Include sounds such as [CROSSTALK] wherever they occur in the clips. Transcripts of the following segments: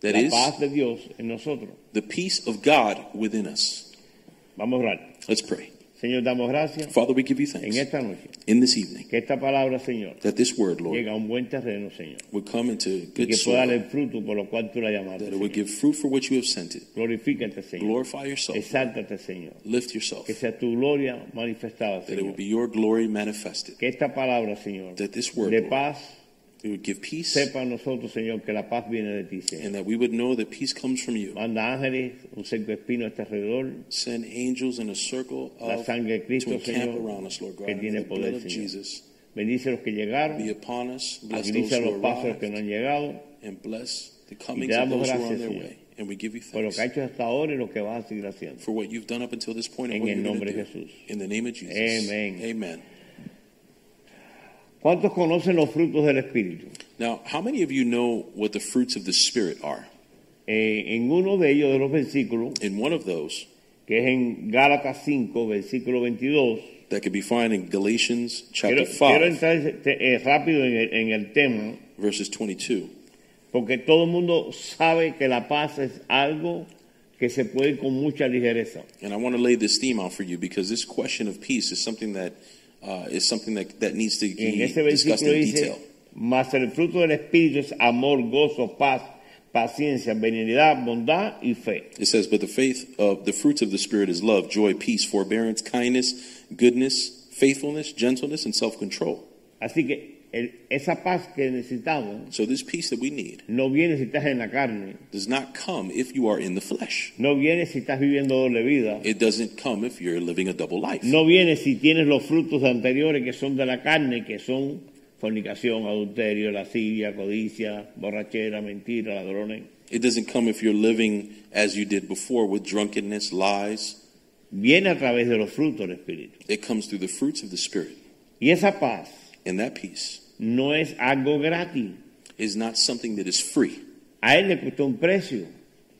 That la is paz de Dios en nosotros. the peace of God within us. Vamos a orar. Let's pray. Señor, damos gracias Father, we give you en thanks esta noche. in this evening Que esta palabra, Señor, that this word, Lord, llegue a un buen terreno, Señor. would come into Y good que pueda soil, fruto por lo cual tú la llamaste. that it would give fruit for which you have sent it. Glorifícate, Señor. Glorify yourself, Exáltate, Señor. lift yourself, Que sea tu gloria manifestada, that it Señor. would be your glory manifested, Que esta palabra, Señor, that this word, de Lord, it would give peace, sepa nosotros, Señor, que la paz viene de ti, Señor. and that we would know that peace comes from you. Manda ángeles, un cerco espino a este alrededor. Send angels in a circle La sangre de to Cristo, encamp Señor, around us, Lord God, que tiene the blood of Señor. Jesus Bendice a los que llegaron. be upon us. Bless those a who los pasos que no han llegado. and bless the comings of those who are on their Señor, way. And we give you thanks que ha hecho hasta ahora y lo que vas a seguir haciendo. for what you've done up until this point and En what el you're going nombre to de do. Jesús. In the name of Jesus. Amen. Amen. ¿Cuántos conocen los frutos del Espíritu? Now, how many of you know what the fruits of the Spirit are? Eh, en uno de ellos de los versículos, In one of those, que es en Gálatas 5, versículo 22, that could be found in Galatians quiero, chapter quiero 5, entrar este, eh, rápido en el, en el tema, verses 22. porque todo el mundo sabe que la paz es algo que se puede con mucha ligereza. And I want to lay this theme out for you because this question of peace is something that uh, is something that, that needs to be discussed in dice, detail. mas el fruto del Espíritu es amor, gozo, paz, paciencia, benignidad, bondad y fe. It says, but the faith of the fruits of the Spirit is love, joy, peace, forbearance, kindness, goodness, faithfulness, gentleness, and self-control. Así que el- esa paz que necesitamos So this peace that we need no viene si estás en la carne, does not come if you are in the flesh. no viene si estás viviendo doble vida, It doesn't come if you're living a double life. no viene si tienes los frutos anteriores que son de la carne, que son fornicación, adulterio, lascivia, codicia, borrachera, mentira, ladrones. It doesn't come if you're living as you did before with drunkenness, lies. Viene a través de los frutos del Espíritu. It comes through the fruits of the Spirit. Y esa paz And that peace no es algo gratis. is not something that is free. A él le costó un precio,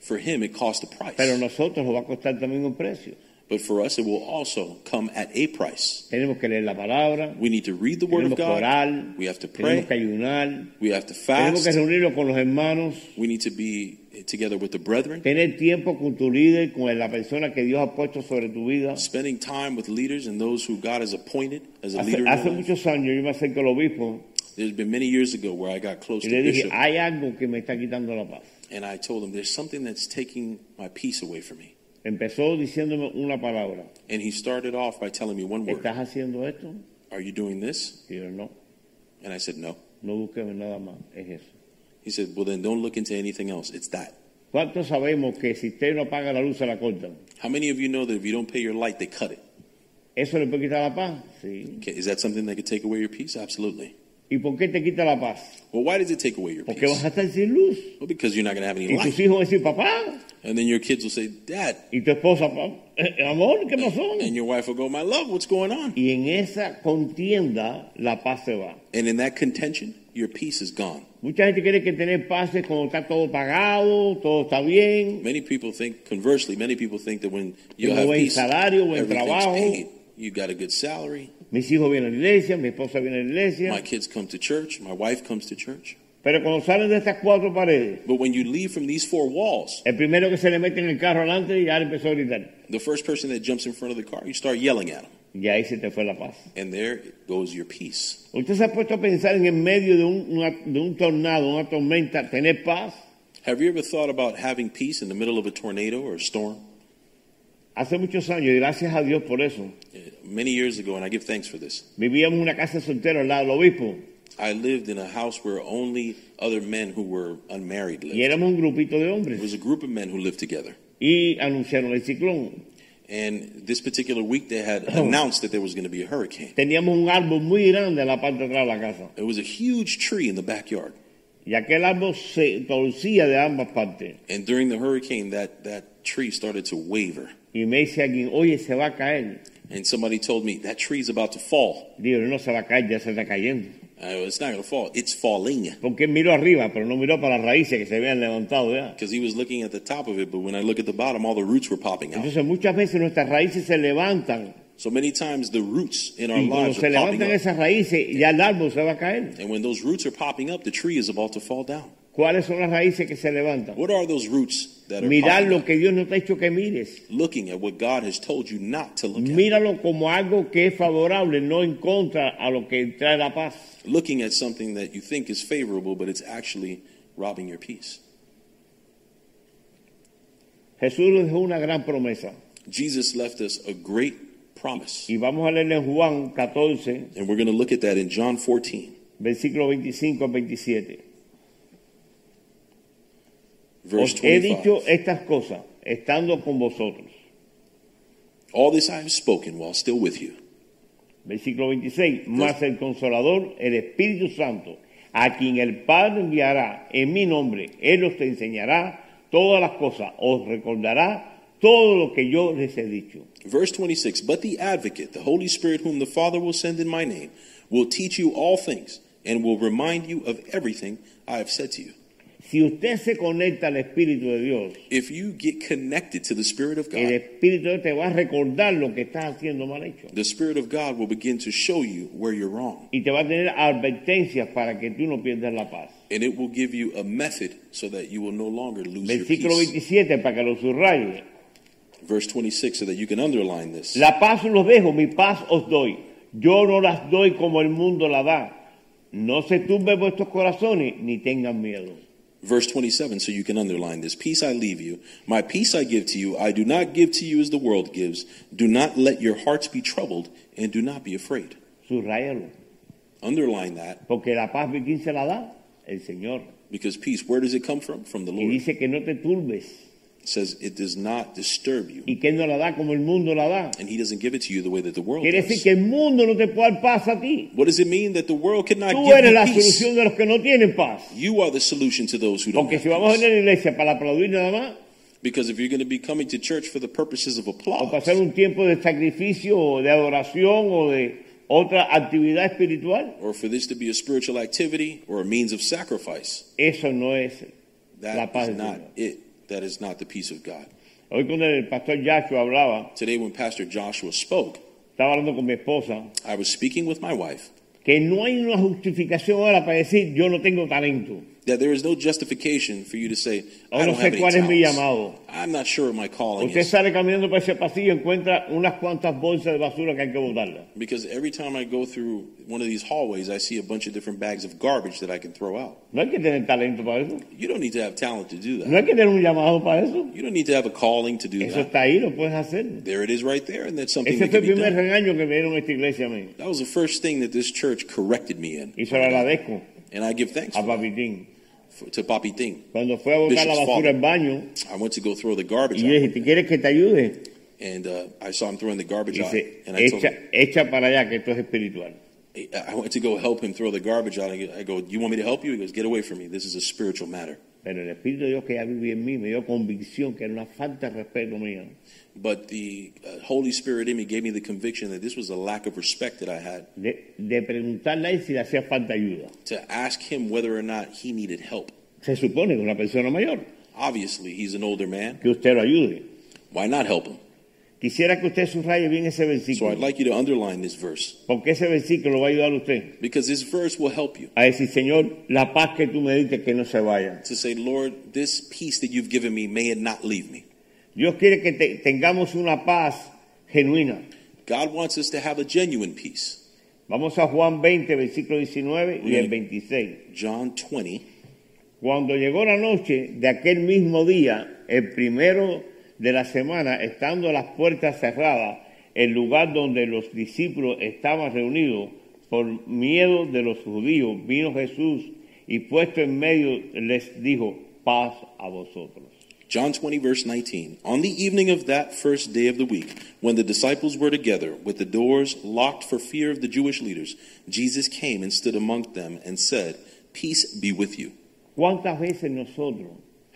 For him, it cost a price. pero a nosotros nos va a costar también un precio. But for us, it will also come at a price. Tenemos que leer la palabra, We need to read the Word tenemos of que God. orar, We have to tenemos que pray. ayunar, We have to tenemos que fast. reunirnos con los hermanos, We need to be together with the brethren. tener tiempo con tu líder, con la persona que Dios ha puesto sobre tu vida. Spending time with leaders and those who God has appointed as a Hace, leader hace muchos años yo me al obispo There's been many years ago where I got close y to le dije, Bishop, hay algo que me está quitando la paz. and I told him, "There's something that's taking my peace away from me." Empezó diciéndome una palabra, And he started off by telling me one word: ¿estás haciendo esto? "Are you doing this?" Y yo, no, And I said, "No." no busques nada más, es eso. He said, "Well, then don't look into anything else. It's that." ¿Cuántos sabemos que si usted no apaga la luz se la cortan? How many of you know that if you don't pay your light, they cut it? ¿Eso le puede quitar la paz? Sí. Okay, is that something that could take away your peace? Absolutely. ¿Y por qué te quita la paz? Well, why does it take away your Porque peace? vas a estar sin luz. Well, because you're not going to have any Y tus light. hijos van a decir, papá, And then your kids will say, Dad. y tu esposa, "Pa- eh, amor, ¿qué pasó? And your wife will go, My love, what's going on? Y en esa contienda la paz se va. And in that contention, your peace is gone. Mucha gente quiere que tener paz cuando está todo pagado, todo está bien, Many people think, conversely, many people think that when you have buen peace, salario, buen trabajo. paid. You got a good salary. mis hijos vienen a la iglesia, mi esposa viene a la iglesia, My kids come to church. My wife comes to church. pero cuando salen de estas cuatro paredes, But when you leave from these four walls, el primero que se le mete en el carro adelante ya empezó a gritar. the first person that jumps in front of the car, you start yelling at them. Y ahí se te fue la paz. And there goes your peace. ¿Usted se ha puesto a pensar en el medio de un, una- de un tornado, una tormenta, tener paz? Have you ever thought about having peace in the middle of a tornado or a storm? Hace muchos años, y gracias a Dios por eso, Uh, Many years ago, and I give thanks for this, vivíamos en una casa soltera al lado del obispo I lived in a house where only other men who were unmarried y lived. éramos un grupito de It hombres was a group of men who lived together. y anunciaron el ciclón. And this particular week, they had [CLEARS THROAT] announced that there was going to be a hurricane. Teníamos un árbol muy grande en la parte de atrás de la casa It was a huge tree in the backyard. Y aquel árbol se torcía de ambas partes. And during the hurricane, that, that tree started to waver. Y me dice alguien, oye, se va a caer. And somebody told me, that tree's about to fall. Digo, no se va a caer, ya se está cayendo. Uh, it's not going to fall. It's falling. Porque miró arriba, pero no miró para las raíces que se habían levantado ya. Because he was looking at the top of it, but when I look at the bottom, all the roots were popping out. Entonces muchas veces nuestras raíces se levantan. So many times the roots in our Y lives se are popping levantan up. esas raíces, ya el árbol se va a caer. And when those roots are popping up, the tree is about to fall down. ¿Cuáles son las raíces que se levantan? What are those roots that are Mirar lo que Dios no te ha hecho que mires. Looking at what God has told you not to look at. Míralo como algo que es favorable, no en contra a lo que trae la paz. Looking at something that you think is favorable, but it's actually robbing your peace. Jesús nos dejó una gran promesa. Jesus left us a great promise. Y vamos a leerle en Juan 14, And we're going to look at that in John 14, versículo 25 al 27. Verse Os he dicho 25. estas cosas estando con vosotros. All this I have spoken while still with you. Versículo 26. Mas el consolador, el Espíritu Santo, a quien el Padre enviará en mi nombre, Él os enseñará todas las cosas, os recordará todo lo que yo les he dicho. Verse 26 But the advocate, the Holy Spirit, whom the Father will send in my name, will teach you all things and will remind you of everything I have said to you. Si usted se conecta al Espíritu de Dios, If you get connected to the Spirit of el God, Espíritu de Dios te va a recordar lo que estás haciendo mal hecho. the Spirit of God will begin to show you where you're wrong. Y te va a tener advertencias para que tú no pierdas la paz. And it will give you a method so that you will no longer lose your Versículo peace. 27, para que lo subraye. Verse 26, so that you can underline this. La paz os dejo, mi paz os doy. Yo no las doy como el mundo la da. No se turben vuestros corazones ni tengan miedo. Verse 27, so you can underline this. Peace I leave you. My peace I give to you. I do not give to you as the world gives. Do not let your hearts be troubled and do not be afraid. Subrayalo. Underline that Porque la paz, ¿quién se la da? El Señor. because peace, where does it come from? From the Y Lord. dice que no te turbes. Says it does not disturb you. Y que Él no la da como el mundo la da. And he doesn't give it to you the way that the world Quiere decir does. que el mundo no te puede dar paz a ti. What does it mean that the world cannot Tú give eres la you peace? solución de los que no tienen paz. You are the solution to those who don't Porque have si vamos a peace. venir a la iglesia para aplaudir nada más, Because if you're going to be coming to church for the purposes of o para applause, hacer un tiempo de sacrificio o de adoración o de otra actividad espiritual, or for this to be a spiritual activity or a means of sacrifice, eso no es la that paz is not it. That is not the peace of God. Hoy cuando el pastor Yahshua hablaba, Today, when Pastor Joshua spoke, estaba hablando con mi esposa, I was speaking with my wife que no hay una justificación ahora para decir yo no tengo talento. That there is no justification for you to say, I no don't sé have any cuál es mi talents. llamado. I'm not sure what my calling Usted is. sale caminando por ese pasillo y encuentra unas cuantas bolsas de basura que hay que botarlas. Because every time I go through one of these hallways, I see a bunch of different bags of garbage that I can throw out. No hay que tener talento para eso. You don't need to have talent to do No that. hay que tener un llamado para eso. You don't need to have a calling to do Eso that. está ahí, lo puedes hacer. There it is right there, and that's something Ese that fue can el be primer done. regaño que me dieron esta iglesia a mí. That was the first thing that this church corrected me in. Y se lo agradezco And I give thanks a for Papitín. To Papi Ting. Cuando fue a botar la basura al baño, I went to go throw the garbage y yo dije, ¿te quieres que te ayude? And uh, I saw him throwing the garbage out. And I told echa, him, echa para allá que esto es espiritual. I went to go help him throw the garbage out. I go, You want me to help you? He goes, Get away from me. This is a spiritual matter. Pero el Espíritu de Dios que ya vivía en mí me dio convicción que era una falta de respeto mío. But the uh, Holy Spirit in me gave me the conviction that this was a lack of respect that I had De, de preguntarle a él si le hacía falta ayuda. to ask him whether or not he needed help. Se supone que una persona mayor, Obviously, he's an older man. que usted lo ayude. Why not help him? Quisiera que usted subraye bien ese So versículo, I'd like you to underline this verse porque ese versículo lo va a ayudar a usted because this verse will help you a decir, Señor, la paz que tú me diste que no se vaya. to say, Lord, this peace that you've given me, may it not leave me. Dios quiere que te- tengamos una paz genuina. God wants us to have a genuine peace. Vamos a Juan 20, versículo 19 y el Bien. 26. John 20, Cuando llegó la noche de aquel mismo día, el primero de la semana, estando las puertas cerradas, el lugar donde los discípulos estaban reunidos por miedo de los judíos, vino Jesús y puesto en medio les dijo, paz a vosotros. John 20, verse 19. On the evening of that first day of the week, when the disciples were together, with the doors locked for fear of the Jewish leaders, Jesus came and stood among them and said, Peace be with you. ¿Cuántas veces nosotros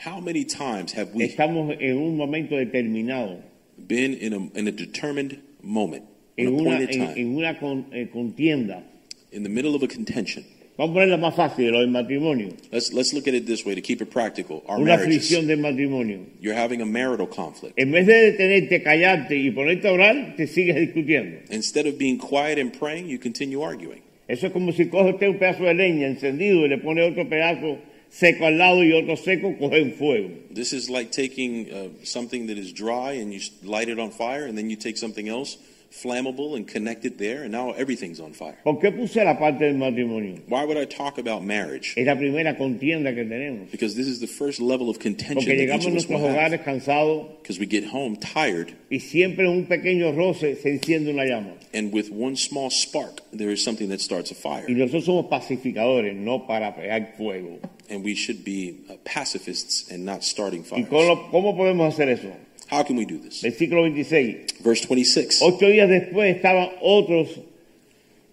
How many times have we estamos en un momento determinado, been in a, in a determined moment, in en a una, appointed en, time, en una con- eh, contienda? in the middle of a contention? Vamos a ponerla más fácil, lo del matrimonio. Let's, let's look at it this way to keep it practical. Our Una marriages. fricción del matrimonio. You're having a marital conflict. En vez de detenerte, callarte y ponerte a orar, te sigues discutiendo. Instead of being quiet and praying, you continue arguing. Eso es como si coge usted un pedazo de leña encendido y le pone otro pedazo seco al lado y otro seco, coge un fuego. This is like taking uh, something that is dry and you light it on fire, and then you take something else flammable and connect it there, and now everything's on fire. ¿Por qué puse la parte del matrimonio? Why would I talk about marriage? Es la primera contienda que tenemos. Because this is the first level of contention Porque that each llegamos a of us nuestros will have. hogares cansados Because we get home tired, y siempre en un pequeño roce se enciende una llama. and with one small spark, there is something that starts a fire. Y nosotros somos pacificadores, no para pegar fuego. And we should be uh, pacifists and not starting ¿Y fires. cómo, cómo podemos hacer eso? How can we do this? Versículo 26. Verse 26. Ocho días después estaban otros,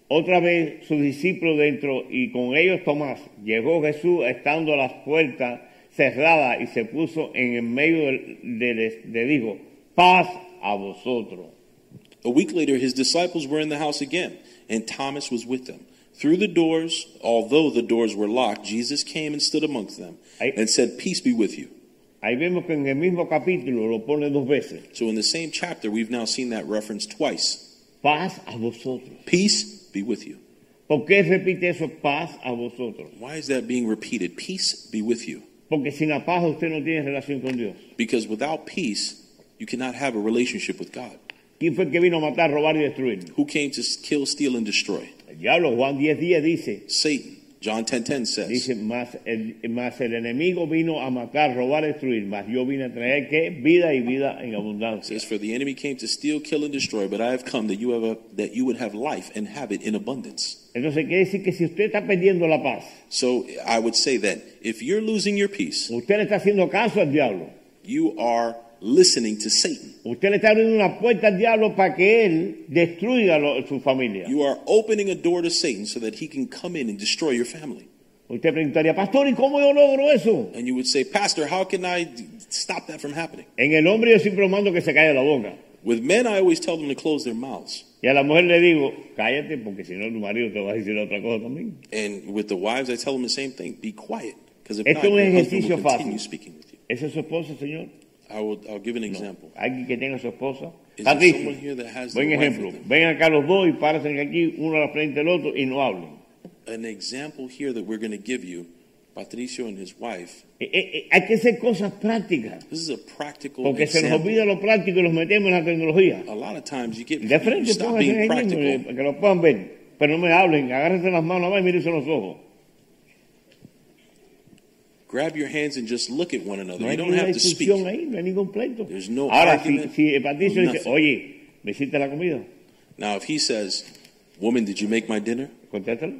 otra vez sus discípulos dentro y con ellos Tomás. Llegó Jesús estando las puertas cerradas y se puso en el medio de, le dijo, paz a vosotros. A week later, his disciples were in the house again, and Thomas was with them. Through the doors, although the doors were locked, Jesus came and stood amongst them and said, Peace be with you. Ahí vemos que en el mismo capítulo lo pone dos veces. So, in the same chapter, we've now seen that reference twice. Paz a vosotros. Peace be with you. ¿Por qué repite eso? Paz a vosotros. Why is that being repeated? Peace be with you. Porque sin la paz usted no tiene relación con Dios. Because without peace, you cannot have a relationship with God. ¿Quién fue el que vino a matar, robar y destruir? Who came to kill, steal, and destroy? El diablo, Juan 10 días dice, Satan. John 10:10 says, Dice, más el, más el enemigo vino a matar, robar, destruir, más yo vine a traer que vida y vida en abundancia. says, For the enemy came to steal, kill, and destroy, but I have come that you have a, that you would have life and have it in abundance. Entonces quiere decir que si usted está perdiendo la paz, So I would say that if you're losing your peace, usted le está haciendo caso al diablo. you are listening to Satan. Usted le está abriendo una puerta al diablo para que él destruya lo- su familia. You are opening a door to Satan so that he can come in and destroy your family. Usted preguntaría, pastor, ¿y cómo yo logro eso? And you would say, Pastor, how can I stop that from happening? En el hombre yo siempre mando que se calle la boca. With men, I always tell them to close their mouths. Y a la mujer le digo, cállate porque si no tu marido te va a decir otra cosa también. And with the wives, I tell them the same thing be quiet. Because if Esto not, es un your husband will continue fácil. speaking with you. ¿Esa es su esposa, señor? I will, I'll give an example. Alguien que tenga su esposa. Is Está there triste. someone here that has Buen wife ejemplo. with them? Ven acá los dos y párense aquí, uno a la frente del otro y no hablen. An example here that we're going to give you, Patricio and his wife. Eh, eh, eh, hay que hacer cosas prácticas. This is a practical Porque se nos example. olvida lo práctico y los metemos en la tecnología. A lot of times you get De you frente, stop pónganse being ahí mismo, eh, para que lo puedan ver. Pero no me hablen, agárrense las manos y mírense los ojos. Grab your hands and just look at one another. No you don't have to speak. ahí, no hay ningún pleito. There's no Ahora, si, argument, si el Patricio no dice, oye, ¿me hiciste la comida? Now, if he says, "Woman, did you make my dinner? Contéstalo.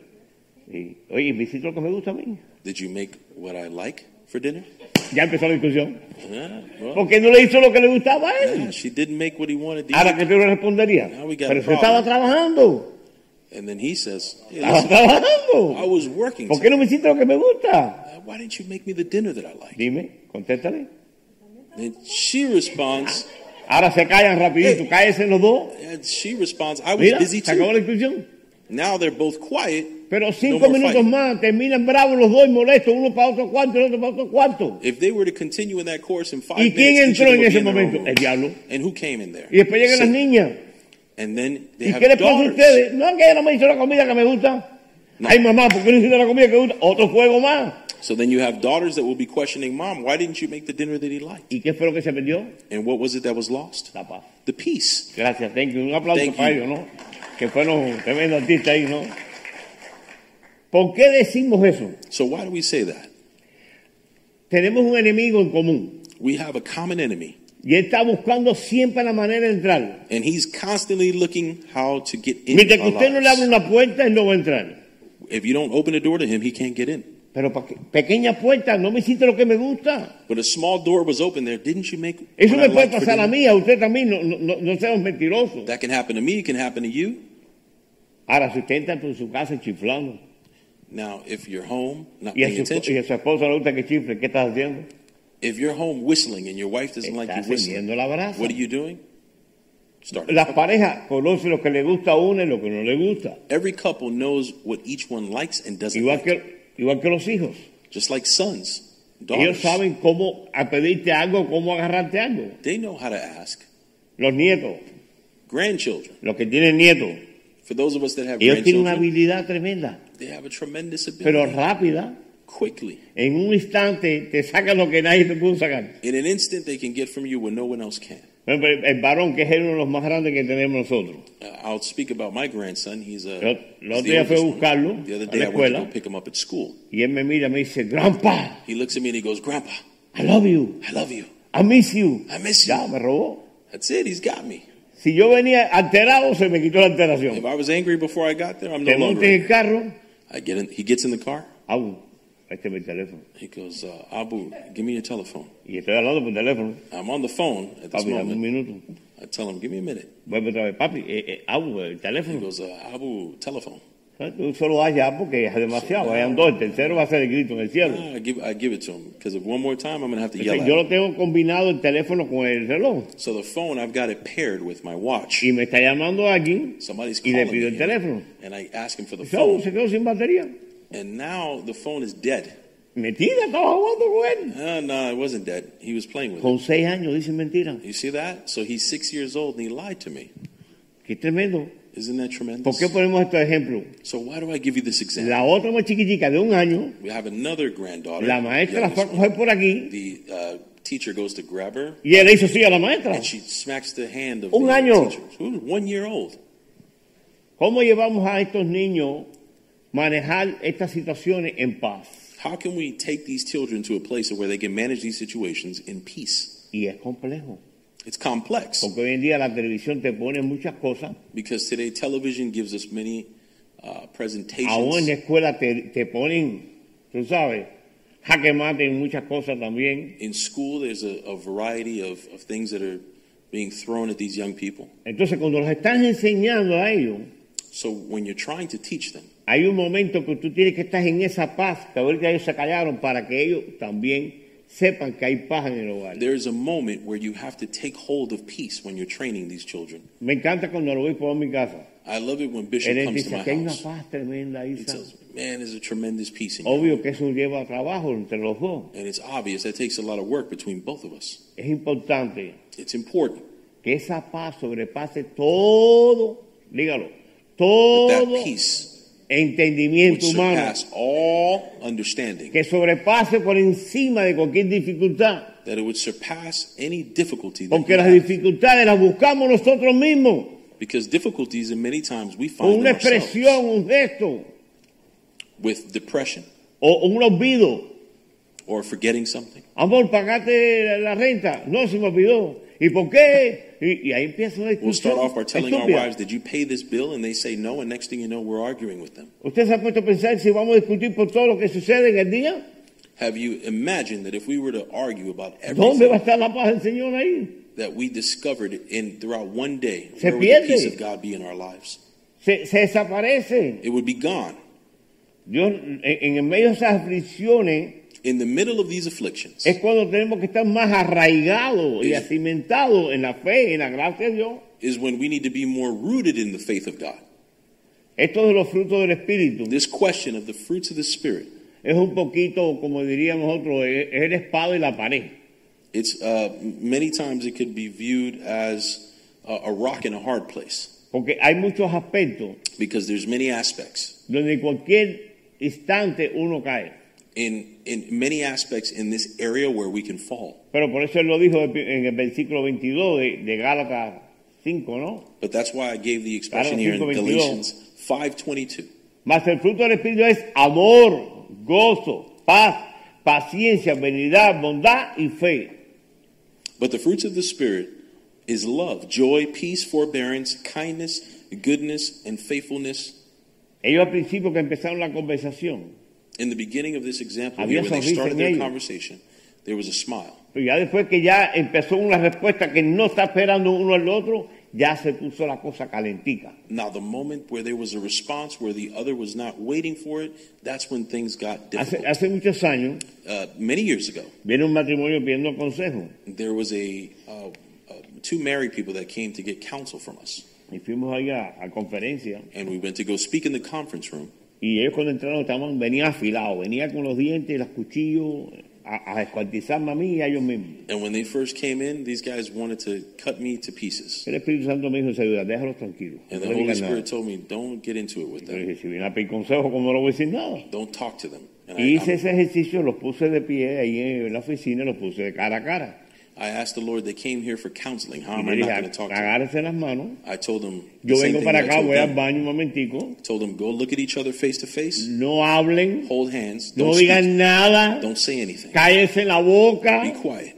Y, oye, ¿me hiciste lo que me gusta a mí? Did you make what I like for dinner?" Ya empezó la discusión. Yeah, well, Porque no le hizo lo que le gustaba a él. yeah, she didn't make what he wanted to Ahora tú le responderías. Now we got Pero se estaba trabajando. And then he says, hey, [LAUGHS] Estaba listen, trabajando. I was working. ¿Por qué no me hiciste lo que me gusta? Uh, Why didn't you make me the dinner that I like? Dime, contéstale. And she responds, Ahora se callan rapidito, cállese los dos. and she responds, I was Mira, busy se acabó la too. discusión. Now they're both quiet. Pero cinco more minutos fighting. más, terminan bravos los dos y molestos, uno para otro cuarto, el otro para otro cuarto. If they were to continue in that course in five ¿Y quién minutes, each of entró them en would be ese in their own momento? room. El diablo. And who came in there? Y después llegan las Satan. niñas. And then they ¿Y have qué les pasa a daughters. ustedes? No, que ella no me hizo la comida que me gusta. No. Ay, mamá, ¿por qué no hiciste la comida que me gusta? Otro fuego más. So then you have daughters that will be questioning, Mom, why didn't you make the dinner that he liked? ¿Y qué fue lo que se perdió? And what was it that was lost? La paz. The peace. Gracias, thank you. Un aplauso Thank para you. ellos, ¿no? Que fueron tremendos artistas ahí, ¿no? ¿Por qué decimos eso? So why do we say that? Tenemos un enemigo en común We have a common enemy, y él está buscando siempre la manera de entrar. and he's constantly looking how to get in Mientras que usted no le abre una puerta, él no va a entrar. If you don't open a door to him, he can't get in. Pero pequeña puerta, no me hiciste lo que me gusta. But a small door was open there. Didn't you make Eso me puede pasar a mí, a usted también, no, no, no, seamos mentirosos. That can happen to me. It can happen to you. Ahora, si usted entra por su casa chiflando, Now, if you're home, not y paying su, y attention, a su esposa le gusta que chifle, ¿qué estás haciendo? If you're home whistling and your wife doesn't like you whistling, la brasa. what are you doing? Start. Las parejas conocen lo que le gusta a una y lo que no le gusta. Every couple knows what each one likes and doesn't Igual like. que, igual que los hijos. Just like sons, Ellos daughters. saben cómo a pedirte algo, cómo agarrarte algo. They know how to ask. Los nietos, Grandchildren. los que tienen nietos, For those of us that have ellos tienen una grandchildren, habilidad tremenda, they have a tremendous pero ability. rápida. Quickly. En un instante te sacan lo que nadie te pudo sacar. In an instant, they can get from you what no one else can. El, el varón, que es uno de los más grandes que tenemos nosotros. Uh, I'll speak about my grandson. He's a. Lo- he's lo otro the día a buscarlo The other a day la I went to go pick him up at school. Y él me mira me dice, Grandpa, He looks at me and he goes, Grandpa, I love you. I love you. I miss you. I miss you. Ya, me robó. That's it. He's got me. Si yo venía alterado, se me quitó la alteración. If I was angry before I got there, I'm no Te montes longer. en el carro, I get in. He gets in the car. Es mi teléfono. He goes, uh, Abu, give me your telephone. Y estoy hablando por teléfono. I'm on the phone at this Papi, dame un moment. minuto. I tell him, give me a minute. Vuelve otra vez, papi, eh, eh, Abu, el He teléfono. goes, uh, Abu, telephone. Tú solo vas ya porque es demasiado. Vayan dos, el tercero va a ser el grito en el cielo. Ah, I give, I give it to him because if one more time, I'm gonna have to yell Entonces, at yo him. lo tengo combinado el teléfono con el reloj. So the phone, I've got it paired with my watch. Y me está llamando alguien Somebody's y le calling pido el me, teléfono. and I ask him for the Y phone, se quedó sin batería. And now the phone is dead. Mentira, estaba jugando con él. Uh, no, it wasn't dead. He was playing with it. Con seis años, dicen mentira. You see that? So he's six years old and he lied to me. Qué tremendo. Isn't that ¿Por tremendous? qué ponemos estos ejemplos? So why do I give you this example? La otra más chiquitica de un año, We have another granddaughter. la maestra la fue a one. coger por aquí The uh, teacher goes to grab her y él le hizo así a la maestra. and she smacks the hand of Un the año. teacher. Ooh, one year old. ¿Cómo llevamos a estos niños manejar estas situaciones en paz? How can we take these children to a place where they can manage these situations in peace? Y es complejo, It's complex porque hoy en día la televisión te pone muchas cosas. because today television gives us many uh, Aún en presentations. la escuela te, te ponen, tú sabes, jaque mate en muchas cosas también. In school, there's a, a variety of, of things that are being thrown at these young people. Entonces, cuando los estás enseñando a ellos, So when you're trying to teach them, hay un momento que tú tienes que estar en esa paz, que ahorita ellos se callaron para que ellos también sepan que hay paz en el hogar. there's a moment where you have to take hold of peace when you're training these children. Me encanta cuando lo obispo va a mi casa. I love it when Bishop Él comes to dice my que hay una paz tremenda. He tells me, man, there's a tremendous peace in you. Obvio que eso lleva trabajo entre los dos. And it's obvious that takes a lot of work between both of us. Es importante It's important que esa paz sobrepase todo, dígalo, that todo that peace entendimiento humano. surpass all understanding, Que sobrepase por encima de cualquier dificultad. that it would surpass any difficulty that Porque you las have. dificultades las buscamos nosotros mismos. Because difficulties, and many times we find una them ourselves expresión, un gesto, with depression o un olvido. or forgetting something. Amor, pagaste la renta. No, se me olvidó. ¿Y por qué? Y, ahí empieza una We'll start off by telling our wives, Did you pay this bill? And they say no, and next thing you know, we're arguing with them. ¿Usted se ha puesto a pensar si vamos a discutir por todo lo que sucede en el día? Have you imagined that if we were to argue about ¿Dónde va a everything estar la paz del Señor ahí? that we discovered in throughout one day, Se where would the peace of God be in our lives? Se, se desaparece. It would be gone. Dios, en, en medio de esas aflicciones In the middle of these afflictions, es cuando tenemos que estar más arraigados y acimentados en la fe, en la gracia de Dios. is when we need to be more rooted in the faith of God. Esto de los frutos del Espíritu This question of the fruits of the Spirit, es un poquito, como diríamos nosotros, es es el espada y la pared. it's uh, many times it could be viewed as a, a rock in a hard place Porque hay muchos aspectos because there's many aspects donde en cualquier instante uno cae. In in many aspects in this area where we can fall. Pero por eso él lo dijo en el versículo 22 de, de Gálatas 5, ¿no? But that's why I gave the expression here in 5:22. Galatians 5:22. Mas el fruto del Espíritu es amor, gozo, paz, paciencia, benignidad, bondad y fe. But the fruits of the Spirit is love, joy, peace, forbearance, kindness, goodness, and faithfulness. Ellos al principio que empezaron la conversación, In the beginning of this example, here, when they started their conversation, there was a smile. pero ya después que ya empezó una respuesta que no está esperando uno al otro, ya se puso la cosa calentica. Now, the moment where there was a response where the other was not waiting for it, that's when things got Hace, difficult. hace muchos años Uh, many years ago, viene un matrimonio pidiendo consejo there was a uh, uh, two married people that came to get counsel from us, y fuimos allá a conferencia and we went to go speak in the conference room. Y ellos cuando entraron estaban, venían afilados, venían con los dientes los cuchillos a, a descuartizarme a mí y a ellos mismos. And when they first came in, these guys wanted to cut me to pieces. El Espíritu Santo me dijo, "Seguridad, déjalos tranquilos. And no the le Holy digas nada". Spirit told me, don't get into it with Yo them. dije, si viene a pedir consejo, ¿cómo no le voy a decir nada? Don't talk to them. And Y I, hice ese ejercicio, los puse de pie ahí en la oficina, los puse de cara a cara. I asked the Lord, they came here for counseling. How am I not going to talk to them? las manos. I told them, Yo same vengo para acá, told voy al them. baño un momentico. Told them, go look at each other face to face, No hablen, hold hands, don't digan speak, nada, don't say anything. cállense en la boca, Be quiet.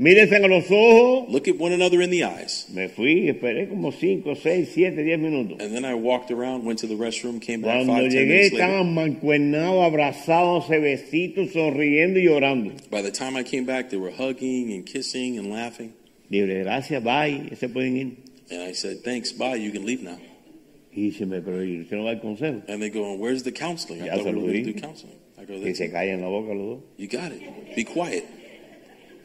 Mírense a los ojos. Look at one another in the eyes. Me fui, esperé como 5, 6, 7, 10 minutos. And then I walked around, went to the restroom, came back Cuando five, ten llegué minutes later. estaban mancuernados, abrazados, besitos, sonriendo y llorando. By the time I came back, they were hugging and kissing and laughing. Dije, gracias, bye, se pueden ir. And I said, thanks, bye, you can leave now. Y se me, pero ¿y no va al consejo? And they go, where's the counseling? I Ya thought we were going to do counseling. I go, Que se callen la boca los dos. You got it. Be quiet.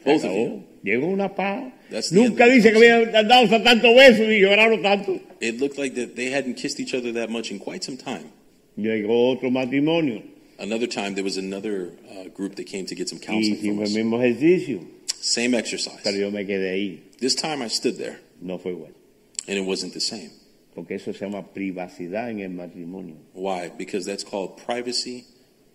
Both of you. Llegó una paz. Nunca dice que habían dado tanto beso y lloraron tanto. It looked like that they hadn't kissed each other that much in quite some time. Llegó otro matrimonio Another time, there was another uh, group that came to get some counseling from us. mismo ejercicio. Same exercise. Pero yo me quedé ahí. This time I stood there, No fue igual. and it wasn't the same. Porque eso se llama privacidad en el matrimonio. Why? Because that's called privacy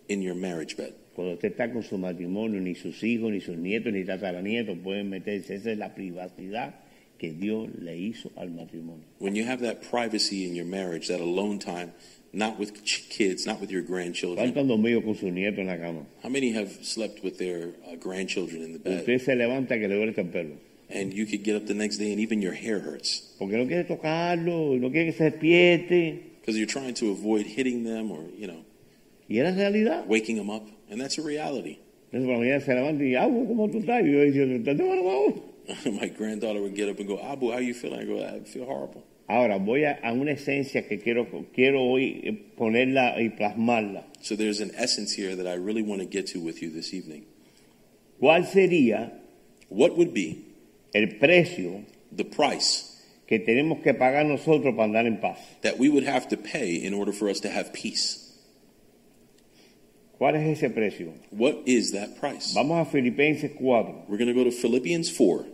in your marriage bed. Cuando usted está con su matrimonio, ni sus hijos, ni sus nietos, ni tataranietos pueden meterse. Esa es la privacidad que Dios le hizo al matrimonio. When you have that privacy in your marriage, that alone time, not with kids, not with your grandchildren. ¿Cuántos dormido con sus nietos en la cama? How many have slept with their uh, grandchildren in the bed? Usted se levanta que le duele el pelo. And you could get up the next day and even your hair hurts Porque no quiere tocarlo, no quiere que se despierte. because you're trying to avoid hitting them or, you know, Y es la realidad. waking them up. And that's a reality. Entonces por la mañana se levanta y, Abu, ¿cómo tú estás? Y yo diciendo, ¿estás de maravilla? My granddaughter would get up and go, Abu, how you feeling? I go, I feel horrible. Ahora voy a, a una esencia que quiero, quiero hoy ponerla y plasmarla. So there's an essence here that I really want to get to with you this evening. ¿Cuál sería What would be el precio the price que tenemos que pagar nosotros para andar en paz? that we would have to pay in order for us to have peace? ¿Cuál es ese precio? What is that price? Vamos a Filipenses 4, We're going to go to Philippians 4,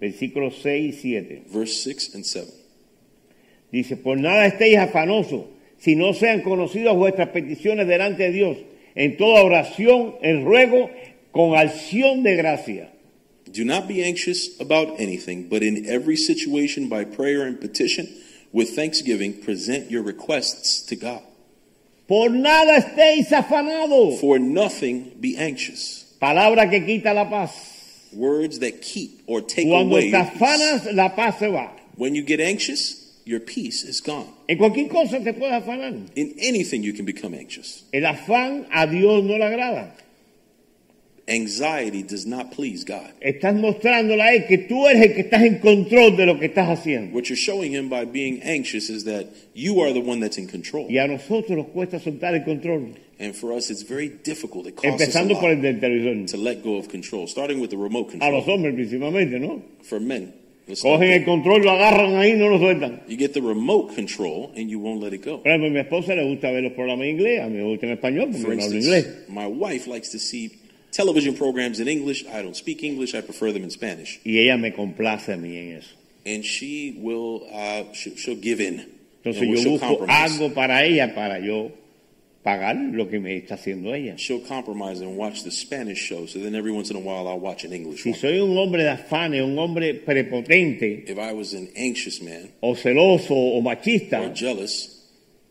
versículos 6 y 7. verse 6 and 7. Dice, por nada estéis afanosos, si no sean conocidas vuestras peticiones delante de Dios, en toda oración, en ruego, con acción de gracia. Do not be anxious about anything, but in every situation, by prayer and petition, with thanksgiving, present your requests to God. Por nada estéis afanados. For nothing be anxious. Palabra que quita la paz. Words that keep or take Cuando away. te your peace. afanas, la paz se va. When you get anxious, your peace is gone. En cualquier cosa te puedes afanar. In anything, you can become anxious. El afán a Dios no le agrada. Anxiety does not please God. Estás mostrándole a Él que tú eres el que estás en control de lo que estás haciendo. What you're showing him by being anxious is that you are the one that's in control. Y a nosotros nos cuesta soltar el control. And for us, it's very difficult. It costs us a Empezando por el del televisor. to let go of control, starting with the remote A los control. hombres principalmente, ¿no? For men, let's start Cogen there. el control, lo agarran ahí no lo sueltan. you get the remote control and you won't let it go. Por ejemplo, a mi esposa le gusta ver los programas en inglés, a mí me gusta en español porque For no hablo instance, inglés. my wife likes to see television programs in English. I don't speak English. I prefer them in Spanish. Y ella me complace a mí en eso. And she will, uh, she, she'll give in. Entonces And yo she'll busco compromise. algo para ella para yo pagar lo que me está haciendo ella. She'll compromise and watch the Spanish show. So then every once in a while, I'll watch an English Si one. soy un hombre de afanes, un hombre prepotente If I was an anxious man o celoso o or machista, jealous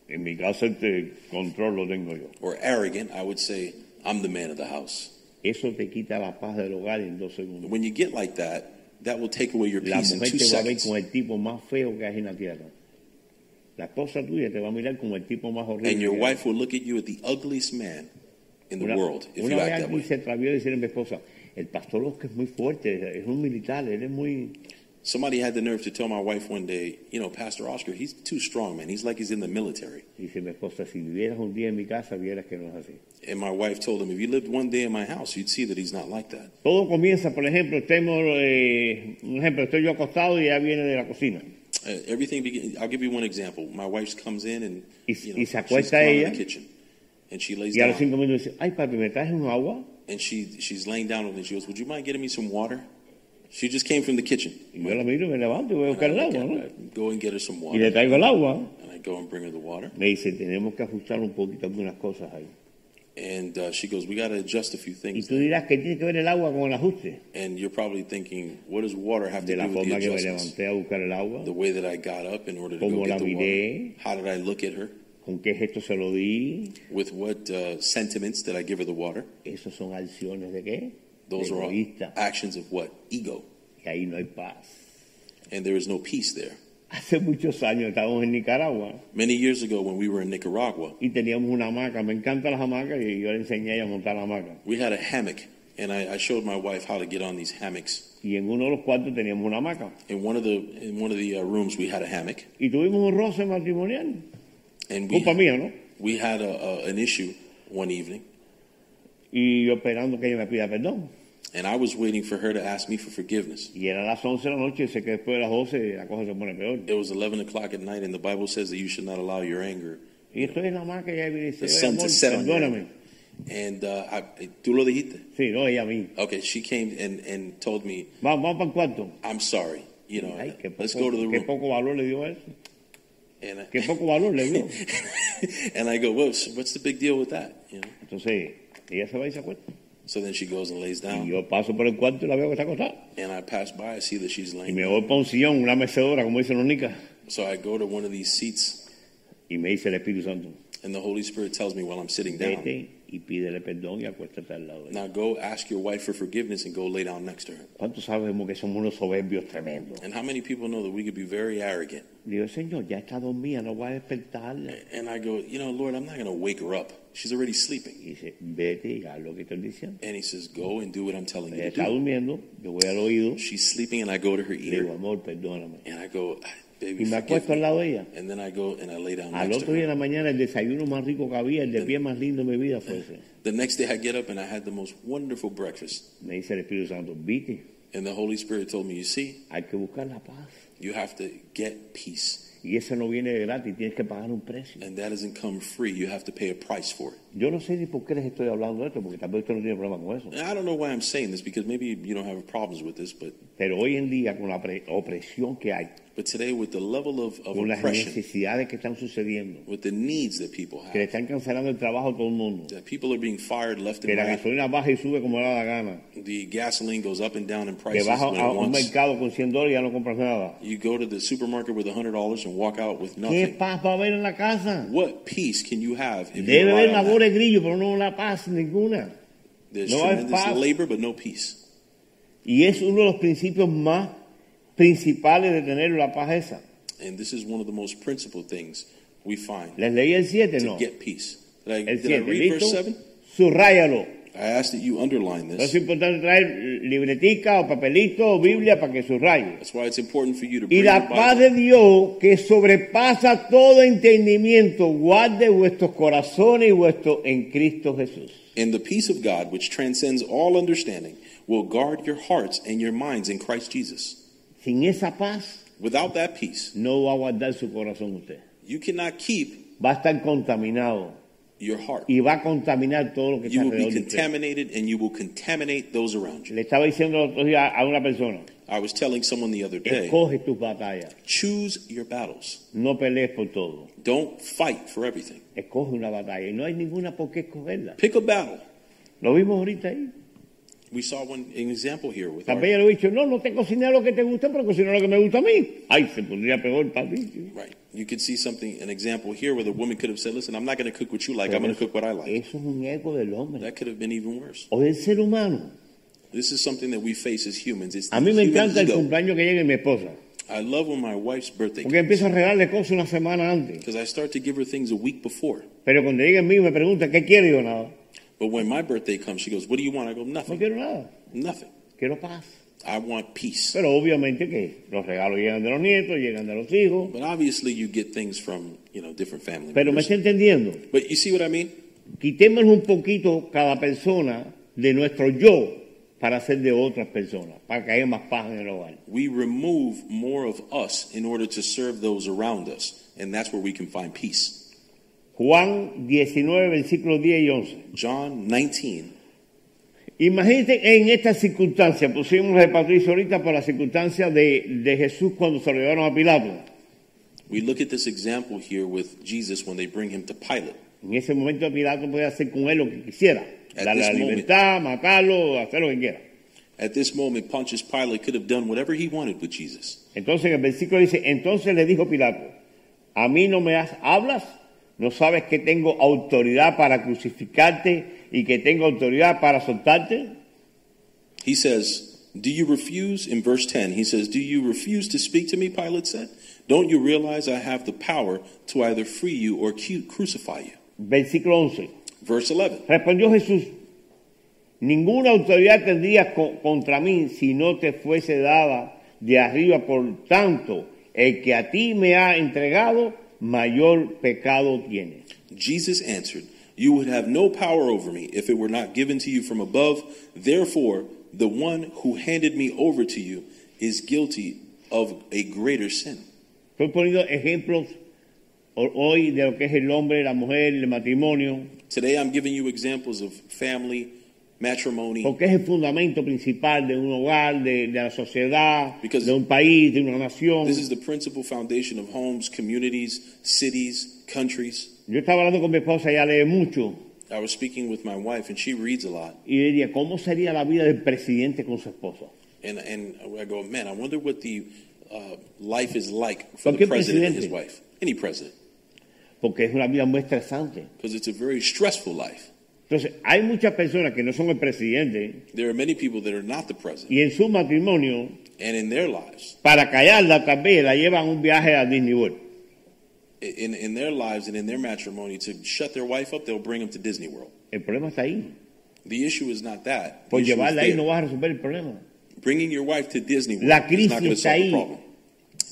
en mi caso el control lo tengo yo. or arrogant, I would say, I'm the man of the house. Eso te quita la paz del hogar en dos segundos. When you get like that, that will take away your La peace in mujer two te va a ver como el tipo más feo que hay en la tierra. La esposa tuya te va a mirar como el tipo más horrible. And your wife will look at you at the ugliest man in the Una, world if una you vez act that alguien way. se atrevió a decir a mi esposa, el pastor Oscar es muy fuerte, es un militar, él es muy... Somebody had the nerve to tell my wife one day, you know, Pastor Oscar, he's too strong, man. He's like he's in the military. Dice mi esposa, si vivieras un día en mi casa, vieras que no es así. And my wife told him, if you lived one day in my house, you'd see that he's not like that. Todo comienza, por ejemplo, estemos, eh, un ejemplo, estoy yo acostado y ella viene de la cocina. Uh, everything begin, I'll give you one example. My wife comes in and Y- you know, y se she's acuesta gone in the kitchen and she lays Y a los down cinco minutos dice, ay papi, ¿me traes un agua? and she she's laying down and she goes, "Would you mind getting me some water?" She just came from the kitchen. Y yo la miro me levanto y voy a buscar el agua, ¿no? I go and get her some Y le water, traigo el agua. and I go and bring her the water. Me dice, tenemos que ajustar un poquito algunas cosas ahí. And uh, she goes, "We got to adjust a few Y things." tú dirás que tiene que ver el agua con el ajuste. And you're probably thinking, "What does water have to la do with the forma que me adjustments?" levanté a buscar el agua, The way that I got up in order to go la get the miré. water. How did I look at her? con qué gesto se lo di. With what uh, sentiments did I give her the water? Esas son acciones de qué? Those are all egoísta. actions of what? Ego. Y ahí no hay paz. And there is no peace there. Hace muchos años estábamos en Nicaragua Many years ago, when we were in Nicaragua, y teníamos una hamaca. Me encantan las hamacas y yo le enseñé a a montar la hamaca. we had a hammock, and I, I showed my wife how to get on these hammocks. Y en uno de los cuartos teníamos una hamaca. In one of the in one of the uh, rooms, we had a hammock, Y tuvimos un roce matrimonial. and we Culpa mía, ¿no? we had a, a, an issue one evening, Y yo esperando que ella me pida perdón. and I was waiting for her to ask me for forgiveness. Y era las 11 de la noche sé que después de las 12 la cosa se pone peor. It was 11 o'clock at night, and the Bible says that you should not allow your anger. Y estoy en la hamaca y ella me dice, The sun to set on perdóname. And uh, I, tú lo dijiste. Sí, no, ella a mí. Okay, she came and, and told me, Vamos, vamos para cuarto. I'm sorry. You know, Ay, qué let's go to the qué room. poco valor le dio a eso. And, I- Qué poco valor le dio. [LAUGHS] and I go, well, what's the big deal with that? You know. Entonces, ella se va y se acuesta. So then she goes and lays Y down, yo paso por el cuarto y la veo que está acostada. and I pass by, I see that she's Y laying. me down. voy para un sillón, una mecedora, como dicen los nicas. So I go to one of these seats, Y me dice el Espíritu Santo, and the Holy Spirit tells me while I'm sitting down, vete y pídele perdón y acuéstate al lado de ella. now go ask your wife for forgiveness and go lay down next to her. ¿Cuántos sabemos que somos unos soberbios tremendos? And how many people know that we could be very arrogant? Digo, Señor, ya está dormida, no voy a despertarla. And I go, you know, Lord, I'm not going to wake her up. She's already sleeping. Y dice, vete y haz lo que estoy diciendo. And he says, go and do what I'm telling you to está do. durmiendo, yo voy al oído, She's sleeping, and I go to her le digo, ear, amor, perdóname. and I go, "Ah, baby, Y me forgive acuesto al me. lado de ella. And then I go and I lay down Al next to otro día en her. la mañana, el desayuno más rico que había, el de pie más lindo de mi vida fue ese. The next day I get up and I had the most wonderful breakfast. Me dice el Espíritu Santo, viste, And the Holy Spirit told me, you see, hay que buscar la paz. you have to get peace. Y eso no viene de gratis, tienes que pagar un precio. And that doesn't come free. You have to pay a price for it. Yo no sé ni por qué les estoy hablando de esto, porque tal vez usted no tiene problema con eso. And I don't know why I'm saying this because maybe you don't have problems with this, but Pero hoy en día, con la pre- opresión que hay, but today with the level of, of con las oppression, necesidades que están sucediendo, with the needs that people que le have, están cancelando el trabajo a todo el mundo, that people are being fired left que and la right. gasolina baja y sube como le da la gana, The gasoline goes up and down in que prices vas a, when a it un wants. mercado con 100 dólares y ya no compras nada. You go to the supermarket with $100 and walk out with ¿Qué nothing. paz va a haber en la casa? What peace can you have if you Debe rely on labor that? de grillo, pero no la paz ninguna. There's No hay tremendous paz. labor, but no peace. Y es uno de los principios más principales de tener la paz esa. And this is one of the most principal things we find ¿Les leí el 7? to No. get peace. Did I, El did I 7, read verse ¿listo? 7? Subrayalo. I asked that you underline Es this. importante traer libretica o papelito o Biblia para que subraye. That's why it's important for you to Y bring la paz de Dios, que sobrepasa todo entendimiento, guarde vuestros corazones y vuestros en Cristo Jesús. And the peace of God, which transcends all understanding, will guard your hearts and your minds in Christ Jesus. Sin esa paz, Without that peace, no va a guardar su corazón usted. you cannot keep Va a estar contaminado your heart. y va a contaminar todo lo que You está will be alrededor de usted. contaminated and you will contaminate those around you. Le estaba diciendo el otro día a una persona, I was telling someone the other day escoge tus batallas, choose your battles. no pelees por todo. Don't fight for everything. Escoge una batalla y no hay ninguna por qué escogerla. Pick a battle. Lo vimos ahorita ahí. We saw one an example here with También our, yo le he dicho, no, no te cociné lo que te gusta, pero cociné lo que me gusta a mí. Ay, se pondría peor para mí. right. You could see something, an example here where the woman could have said, "Listen, I'm not going to cook what you like. I'm going to cook what I like." Eso es un ego del hombre That could have been even worse. o del ser humano. This is something that we face as humans. It's A mí me encanta el cumpleaños que mi esposa, I love when my wife's birthday porque empiezo a regalarle cosas una semana antes. because I start to give her things a week before. Pero cuando llegue el mío me pregunta, ¿qué quiero? Y yo nada. But when my birthday comes, she goes, "What do you want?" I go, No "Nothing. quiero nada. Nothing. Quiero paz. I want peace. Pero obviamente que los regalos llegan de los nietos, llegan de los hijos. But obviously, you get things from you know different family Pero me members. está entendiendo. But you see what I mean? Quitemos un poquito cada persona de nuestro yo para de otras personas, para que haya más paz en el hogar. We remove more of us in order to serve those around us, and that's where we can find peace. Juan 19, versículos 10 y 11. John 19. Imagínate en esta circunstancia, pusimos de Patricio ahorita por la circunstancia de, de Jesús cuando se lo llevaron a Pilato. We look at this example here with Jesus when they bring him to Pilate. En ese momento Pilato podía hacer con él lo que quisiera. At Darle la this moment. libertad, matarlo, hacer lo que quiera. At this moment, Pontius Pilate could have done whatever he wanted with Jesus. Entonces en el versículo dice, entonces le dijo Pilato, a mí no me has- hablas, no sabes que tengo autoridad para crucificarte y que tengo autoridad para soltarte. He says, Do you refuse? In verse 10, he says, Do you refuse to speak to me? Pilate said. Don't you realize I have the power to either free you or crucify you? Versículo 11. Verse 11. Respondió Jesús, ninguna autoridad tendrías co- contra mí si no te fuese dada de arriba, por tanto, el que a ti me ha entregado, mayor pecado tiene. Jesus answered, You would have no power over me if it were not given to you from above. Therefore, the one who handed me over to you is guilty of a greater sin. Estoy poniendo ejemplos hoy de lo que es el hombre, la mujer, el matrimonio, Today, I'm giving you examples of family, matrimony, porque es el fundamento principal de un hogar, de, de la sociedad, Because- de un país, de una nación. This is the principal foundation of homes, communities, cities, countries. Yo estaba hablando con mi esposa, ella lee mucho, I was speaking with my wife, and she reads a lot. y diría, ¿cómo sería la vida del presidente con su esposa? And, and I go, man, I wonder what the uh, life is like for the president and his presidente. wife. Any president. Porque es una vida muy estresante. Because it's a very stressful life. Entonces, hay muchas personas que no son el presidente There are many people that are not the president. y en su matrimonio, And in their lives, para callarla tal vez la llevan un viaje a Disney World. In, in their lives and in their matrimony, to shut their wife up, they'll bring them to Disney World. El problema está ahí. The issue is not that. Por llevarla ahí no vas a resolver el problema. Bringing your wife to Disney World La is not going to crisis solve the problem.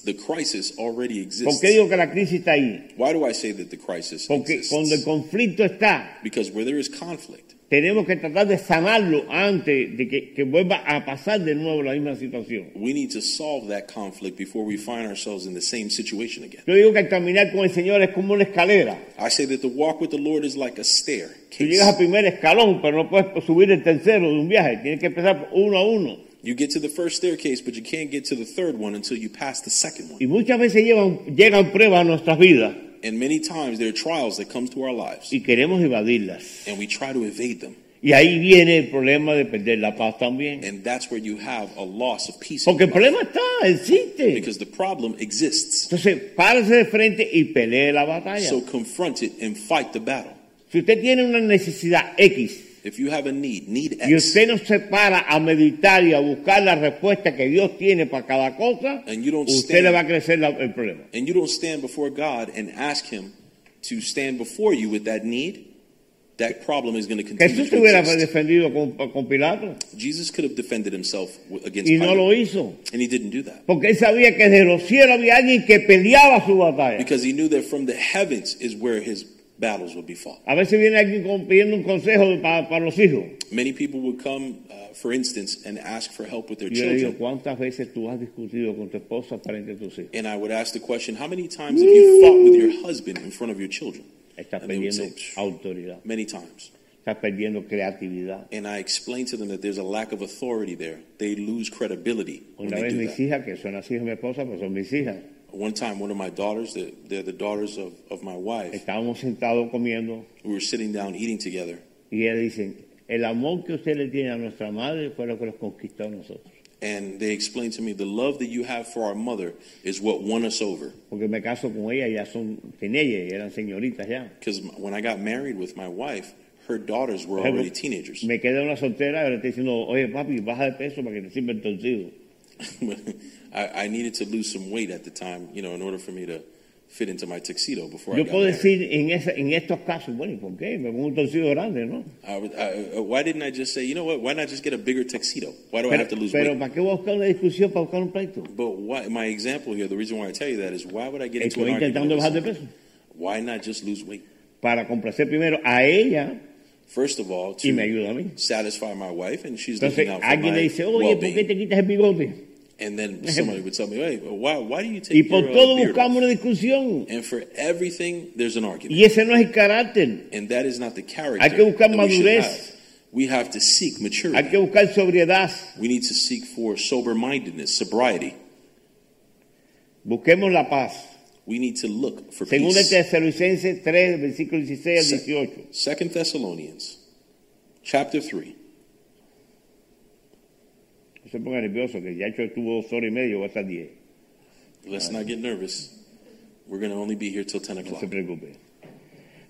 The crisis already ¿Por exists. qué digo que la crisis está ahí? Why do I say that the crisis Porque exists? cuando el conflicto está, Because where there is conflict, tenemos que tratar de sanarlo antes de que, que vuelva a pasar de nuevo la misma situación. we need to solve that conflict before we find ourselves in the same situation again. Yo digo que el caminar con el Señor es como una escalera. I say that the walk with the Lord is like a stair. Tú llegas al primer escalón, pero no puedes subir el tercero de un viaje. Tienes que empezar uno a uno. You get to the first staircase, but you can't get to the third one until you pass the second one. Y muchas veces llevan, llegan pruebas a nuestras vidas And many times there are trials that come to our lives, y queremos evadirlas. and we try to evade them. Y ahí viene el problema de perder la paz también. And that's where you have a loss of peace. Porque el problema está, existe. Because the problem exists. Entonces, párese de frente y pelee la batalla. So confront it and fight the battle. Si usted tiene una necesidad X If you have a need, need y X, usted no se para a meditar y a buscar la respuesta que Dios tiene para cada cosa, And you don't usted stand- le va a crecer la- el problema. and you don't stand before God and ask Him to stand before you with that need, that problem is going to continue Jesús to hubiera defendido con, con Pilato Jesus could have defended himself against y no Pilate, lo hizo. and he didn't do that Porque él sabía que desde los cielos había alguien que peleaba su batalla. because he knew that from the heavens is where his battles would be fought. A veces viene alguien pidiendo un consejo para, para los hijos. Many people would come, uh, for instance, and ask for help with their yo le digo, children. ¿cuántas veces tú has discutido con tu esposa frente a tus hijos? And I would ask the question, how many times have you fought with your husband in front of your children? Estás And they would perdiendo say, autoridad, many times. estás perdiendo creatividad. And I explain to them that there's a lack of authority there. They lose credibility when Una they vez do mis that. hijas, que son las hijas de mi esposa, pues son mis hijas, One time, one of my daughters, they're, the daughters of, of my wife, estábamos sentados comiendo we were sitting down eating together. y ellas dicen, el amor que usted le tiene a nuestra madre fue lo que nos conquistó a nosotros. And they explained to me, the love that you have for our mother is what won us over. Porque me caso con ella, ya son teenagers, eran señoritas ya. Because when I got married with my wife, her daughters were already teenagers. Me una soltera y ahora estoy diciendo, oye papi, baja de peso para que te sirva el torcido. [LAUGHS] I, I needed to lose some weight at the time, you know, in order for me to fit into my tuxedo before I Yo got puedo married. decir en, esa- en estos casos, bueno, ¿y por qué? Me pongo un torcido grande, ¿no? I would, I, uh, why didn't I just say, you know what? Why not just get a bigger tuxedo? Why do I Pero, have to lose pero weight? ¿para qué voy a buscar una discusión para buscar un pleito? But why, my example here, the reason why I tell you that is why would I get into Estoy an argument? intentando over bajar de peso. Why not just lose weight? Para complacer primero a ella First of all, y me to ayuda a mí. satisfy my wife, and she's Entonces looking out for alguien le my dice, oye, ¿por qué well-being. te quitas el bigote? And then [LAUGHS] somebody would tell me, hey, why, why do you take Y por your uh, todo beard buscamos off? una discusión. And for everything, there's an argument. Y ese no es el carácter. And that is not the character Hay que buscar that we should madurez. have. We have to seek maturity. Hay que buscar sobriedad. We need to seek for sober-mindedness, sobriety. Busquemos la paz. We need to look for peace. Tesalonicenses 3, versículo 16 al Se- 18. Second Thessalonians, chapter 3. No se ponga nervioso, que ya estuvo dos horas y media, va a estar 10. Let's not get nervous. We're going to only be here till 10 No o'clock. se preocupe.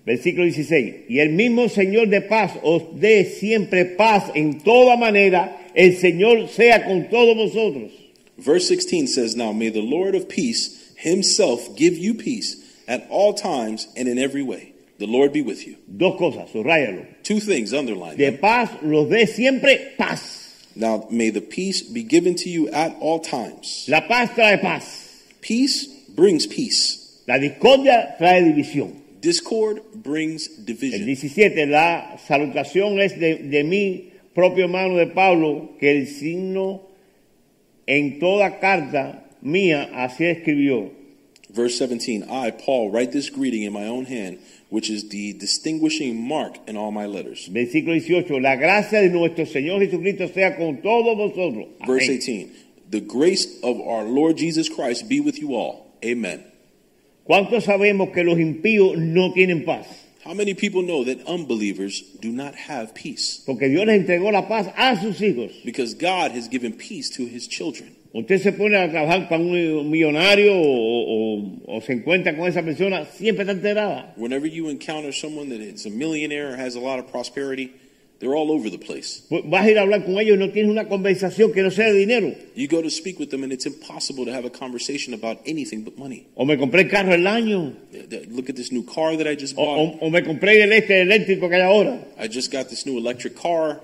Versículo 16. Y el mismo Señor de paz os dé siempre paz en toda manera. El Señor sea con todos vosotros. Verse 16 says, Now may the Lord of peace himself give you peace at all times and in every way. The Lord be with you. Dos cosas, subrayalo. Two things underlined. De paz los dé siempre paz. Now may the peace be given to you at all times. La paz trae paz. Peace brings peace. La discordia trae división. Discord brings El division. 17, la salutación es de, de mi propio hermano de Pablo, que el signo en toda carta mía así escribió. Verse 17 I, Paul, write this greeting in my own hand, which is the distinguishing mark in all my letters. Versículo 18, la gracia de nuestro Señor Jesucristo sea con todos vosotros. Verse 18 The grace of our Lord Jesus Christ be with you all. Amen. ¿Cuántos sabemos que los impíos no tienen paz? How many people know that unbelievers do not have peace? Porque Dios les entregó la paz a sus hijos. Because God has given peace to his children. Usted se pone a trabajar para un millonario o, o- o se encuentra con esa persona, siempre está enterada. Whenever you encounter someone that is a millionaire or has a lot of prosperity, they're all over the place. Pues Vas a ir a hablar con ellos y no tienes una conversación que no sea de dinero. You go to speak with them, and it's impossible to have a conversation about anything but money. O me compré el carro el año. Look at this new car that I just O, bought. o- o me compré el este eléctrico que hay ahora. I just got this new electric car,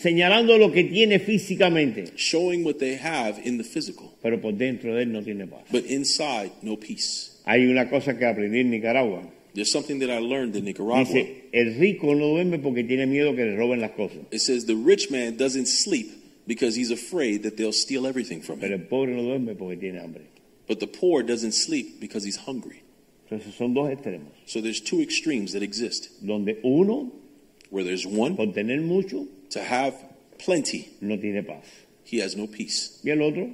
Señalando lo que tiene físicamente. showing what they have in the physical. Pero por dentro de él no tiene paz. But inside, no peace. Hay una cosa que aprendí en Nicaragua. There's something that I learned in Nicaragua. Dice, el rico no duerme porque tiene miedo que le roben las cosas. It says the rich man doesn't sleep because he's afraid that they'll steal everything from Pero him. el pobre no duerme porque tiene hambre. But the poor doesn't sleep because he's hungry. Entonces son dos extremos. So there's two extremes that exist Donde uno, where there's one por tener mucho, to have plenty, no tiene paz. he has no peace. Y el otro,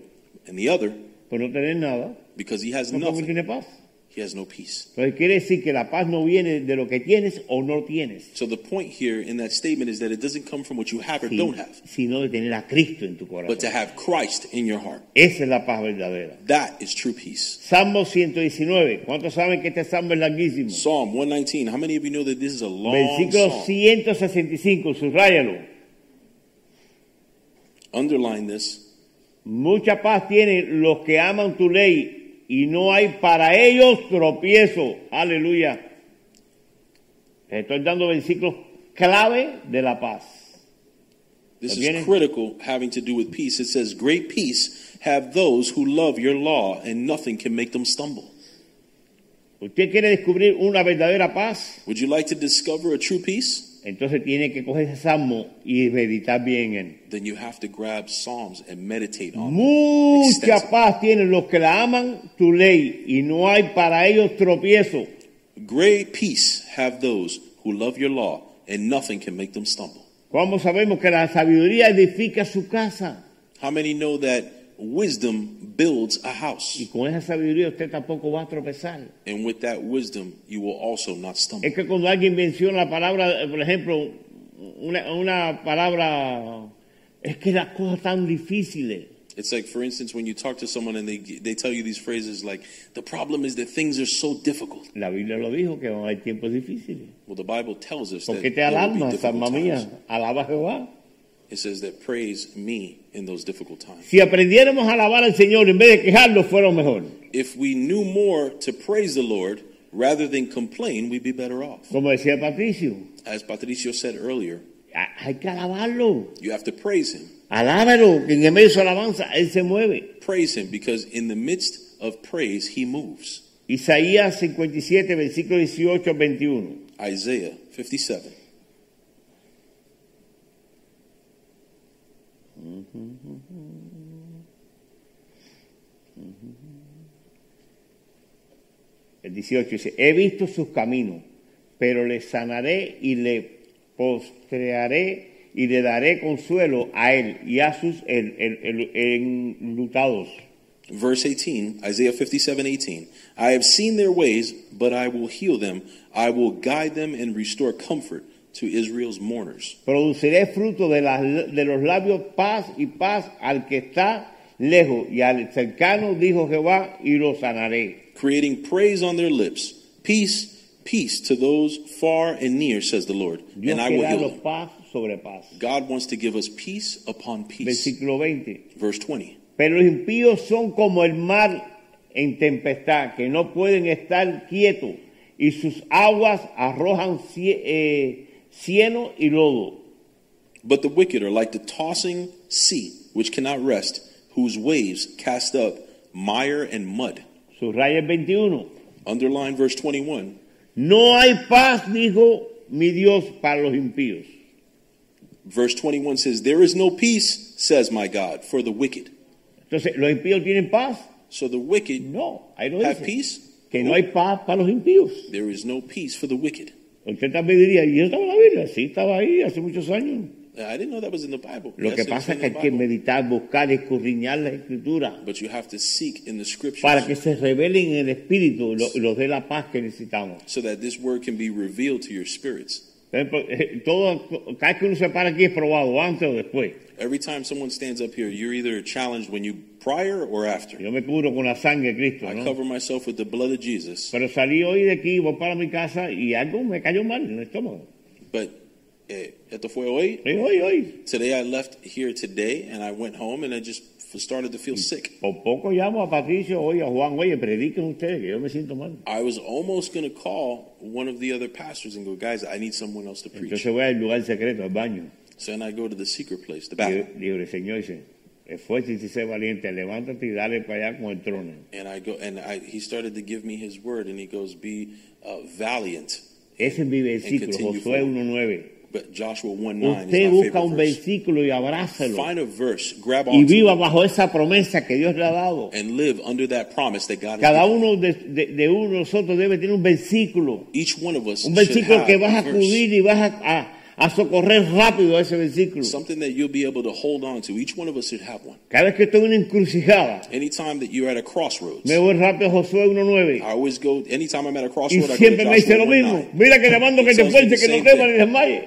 And the other, por no tener nada, because he has tampoco nothing, tiene paz. he has no peace. Entonces quiere decir que la paz no viene de lo que tienes o no tienes, So the point here in that statement is that it doesn't come from what you have or si- don't have, sino de tener a Cristo en tu but to corazón. have Christ in your heart. Esa es la paz verdadera. That is true peace. Salmo 119. ¿Cuántos saben que este salmo es larguísimo? Psalm 119. How many of you know that this is a long Versículo psalm? 165, subráyalo. Underline this. Mucha paz tienen los que aman tu ley y no hay para ellos tropiezo. Aleluya. Estoy dando versículos clave de la paz. This is critical having to do with peace. It says, Great peace have those who love your law, and nothing can make them stumble. ¿Usted quiere descubrir una verdadera paz? Would you like to discover a true peace? Entonces tiene que coger ese salmo y meditar bien en. Then you have to grab Psalms and meditate on. Mucha paz tienen los que la aman tu ley y no hay para ellos tropiezo. Great peace have those who love your law, and nothing can make them stumble. ¿Cómo sabemos que la sabiduría edifica su casa? How many know that wisdom builds a house? con esa sabiduría usted tampoco va a tropezar. And with that wisdom, you will also not stumble. Es que cuando alguien menciona la palabra, por ejemplo, una, una palabra, es que las cosas tan difíciles. It's like, for instance, when you talk to someone and they they tell you these phrases like, "The problem is that things are so difficult." La Biblia lo dijo que haber tiempos difíciles. Well, the Bible tells us ¿Por that te there will be difficult alma mía? times. Alaba Jehová. It says that praise me in those difficult times. Si aprendiéramos a alabar al Señor en vez de quejarnos, fuera mejor. If we knew more to praise the Lord rather than complain, we'd be better off. Como decía Patricio, As Patricio said earlier, hay que alabarlo. you have to praise him. Alábalo, que en el medio de su alabanza Él se mueve. Praise him because in the midst of praise, he moves. Isaías 57 versículo 18 21. Isaiah 57. El 18 dice, he visto sus caminos, pero le sanaré y le postrearé y le daré consuelo a él y a sus enlutados. Verse 18, Isaiah 57, 18. I have seen their ways, but I will heal them. I will guide them and restore comfort to Israel's mourners. Produciré fruto de, las- de los labios paz y paz al que está lejos y al cercano, dijo Jehová, y lo sanaré. creating praise on their lips. Peace, peace to those far and near, says the Lord, Dios and I will heal them. paz sobre paz. God wants to give us peace upon peace. Versículo 20. Verse 20. Pero los impíos son como el mar en tempestad, que no pueden estar quietos, y sus aguas arrojan eh, cieno y lodo. But the wicked are like the tossing sea, which cannot rest, whose waves cast up mire and mud. Subraya el 21. Underline verse 21. No hay paz, dijo mi Dios, para los impíos. Verse 21 says, There is no peace, says my God, for the wicked. Entonces, ¿los impíos tienen paz? So the wicked No, ahí lo have dice. peace? Que no hay paz para los impíos. There is no peace for the wicked. Usted también diría, ¿y estaba en la Biblia? Sí, estaba ahí hace muchos años. I didn't know that was in the Bible. Lo que pasa es que hay que meditar, buscar, escudriñar la escritura But you have to seek in the scriptures para que se revelen en el espíritu y lo- los dé la paz que necesitamos. so that this word can be revealed to your spirits. Eh, Todo, cada que uno se para aquí es probado, antes o después. Every time someone stands up here, you're either challenged when you prior or after. Yo me cubro con la sangre de Cristo, I ¿no? cover myself with the blood of Jesus. Pero salí hoy de aquí, voy para mi casa y algo me cayó mal en el estómago. But esto fue hoy. Sí, hoy, hoy. Today I left here today and I went home and I just started to feel sick. Por poco llamo a Patricio hoy, a Juan, oye, prediquen ustedes que yo me siento mal. I was almost going to call one of the other pastors and go, guys, I need someone else to preach. Entonces voy al lugar secreto, al baño. So then I go to the secret place, the bathroom, digo, el Señor dice, esfuérzate y sé valiente, levántate y dale para allá con el trono. and I go and I, he started to give me his word and he goes, be uh, valiant. Ese es mi versículo, Josué 1.9. Joshua 1 9 Usted busca un verse. versículo y abrázalo Find a verse, grab y viva bajo esa promesa que Dios le ha dado. and live under that promise that God Cada uno de, de- de uno de nosotros debe tener un versículo, Each one of us un versículo que vas a acudir y vas a, a- a socorrer rápido a ese versículo. something that you'll be able to hold on to. Each one of us should have one. Cada vez que estoy en una encrucijada, Anytime that you're at a crossroads, me voy rápido a Josué 1.9 I always go. Anytime I'm at a y crossroad, I go to siempre me dice lo 1 mismo. 9. Mira que le mando que te fuerce, que no temas ni desmayes.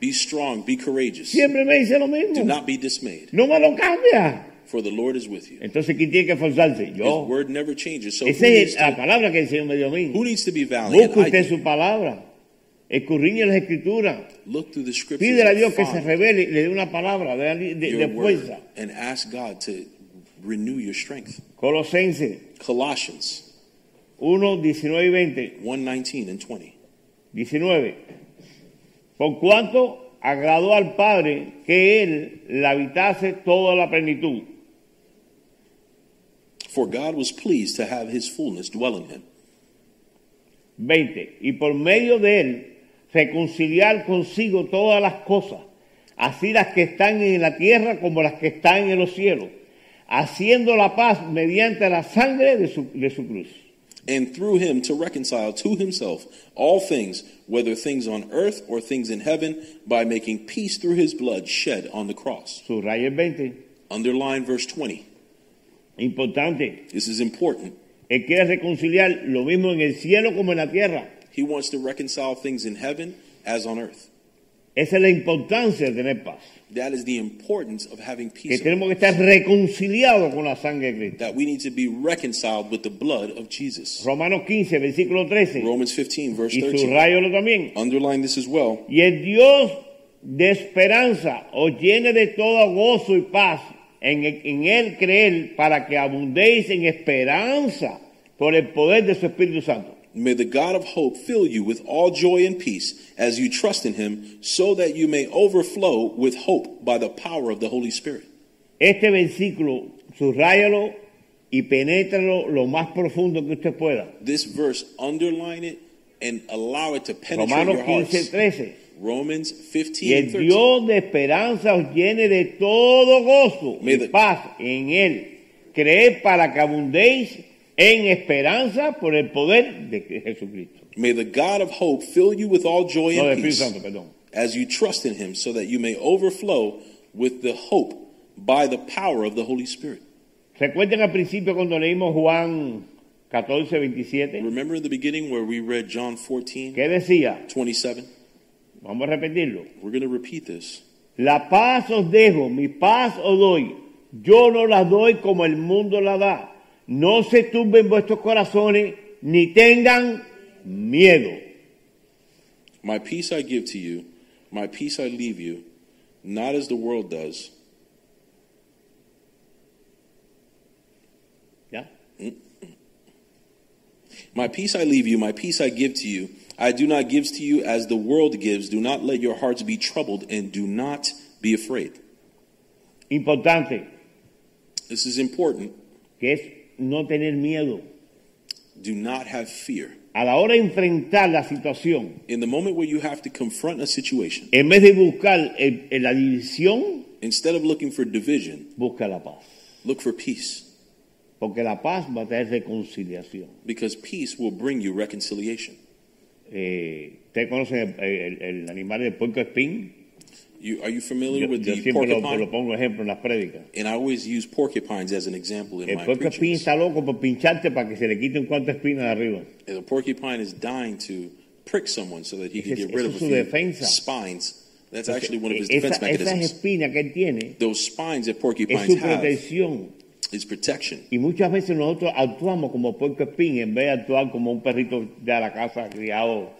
Be strong, be courageous. Siempre me dice lo Do not be dismayed, No me lo cambia. for the Lord is with you. Entonces, ¿quién tiene que esforzarse? His Yo. word never changes. So who Esa needs, es la to, palabra que el Señor me dio a mí. who needs to be valiant? Busque usted su palabra. Escurriñe las escrituras. Look through the scriptures Pídele a and Dios que se revele y le dé una palabra de, de- de fuerza. and ask God to renew your strength. Colosenses Colossians 1, 19 y 20. 1 19 and 20. 19. Por cuanto agradó al Padre que Él la habitase toda la plenitud. For God was pleased to have his fullness dwell in him, 20. Y por medio de Él reconciliar consigo todas las cosas, así las que están en la tierra como las que están en los cielos, haciendo la paz mediante la sangre de su, de su cruz. And through him to reconcile to himself all things, whether things on earth or things in heaven, by making peace through his blood shed on the cross. Subraya el 20. Underline verse 20. Importante. This is important. Él quiere reconciliar lo mismo en el cielo como en la tierra. He wants to reconcile things in heaven as on earth. Esa es la importancia de tener paz. That is the importance of having Que peace. tenemos que estar reconciliados con la sangre de Cristo. That we need to be reconciled with the blood of Jesus. Romanos 15, versículo 13. Romans 15, verse Y 13. subrayalo también. Underline this as well. Y el Dios de esperanza os llene de todo gozo y paz en, en él creer para que abundéis en esperanza por el poder de su Espíritu Santo. May the God of hope fill you with all joy and peace as you trust in him, so that you may overflow with hope by the power of the Holy Spirit. Este versículo, subrayalo y penétralo lo más profundo que usted pueda. This verse, underline it and allow it to penetrate Romanos your 15, hearts. 13. Romans Y 15 el and 13. Dios de esperanza os llene de todo gozo May y the- paz en Él. Creed para que abundéis en esperanza por el poder de Jesucristo. May the God of hope fill you with all joy No, and peace Santo, as you trust in him, so that you may overflow with the hope by the power of the Holy Spirit. Recuerden al principio cuando leímos Juan 14, 27. Remember in the beginning where we read John 14, ¿Qué decía? 27? Vamos a repetirlo. We're going to repeat this. La paz os dejo, mi paz os doy. Yo no la doy como el mundo la da. No se turben vuestros corazones ni tengan miedo. My peace I give to you, my peace I leave you, not as the world does. ¿Ya? Mm-hmm. My peace I leave you, my peace I give to you. I do not give to you as the world gives. Do not let your hearts be troubled and do not be afraid. Importante, This is important. que es no tener miedo. Do not have fear. A la hora de enfrentar la situación, In the moment where you have to confront a situation, en vez de buscar el- el- la división, instead of looking for division, busca la paz. look for peace. Porque la paz va a traer reconciliación. Because peace will bring you reconciliation. Eh, ¿Ustedes conocen el, el- el animal del puerco espín? You, are you familiar Yo, with yo the siempre porcupine? lo pongo ejemplo en las prédicas. And I always use porcupines as an example in El my preachings. está loco por pincharte para que se le quite un cuanto espina de arriba. And the porcupine is dying to prick someone so that he can get rid of a few defensa. spines. That's actually one of his Esa- defense esas mechanisms. espinas que él tiene Those spines that es porcupines su have is protection. Y muchas veces nosotros actuamos como puerco espín en vez de actuar como un perrito de la casa criado,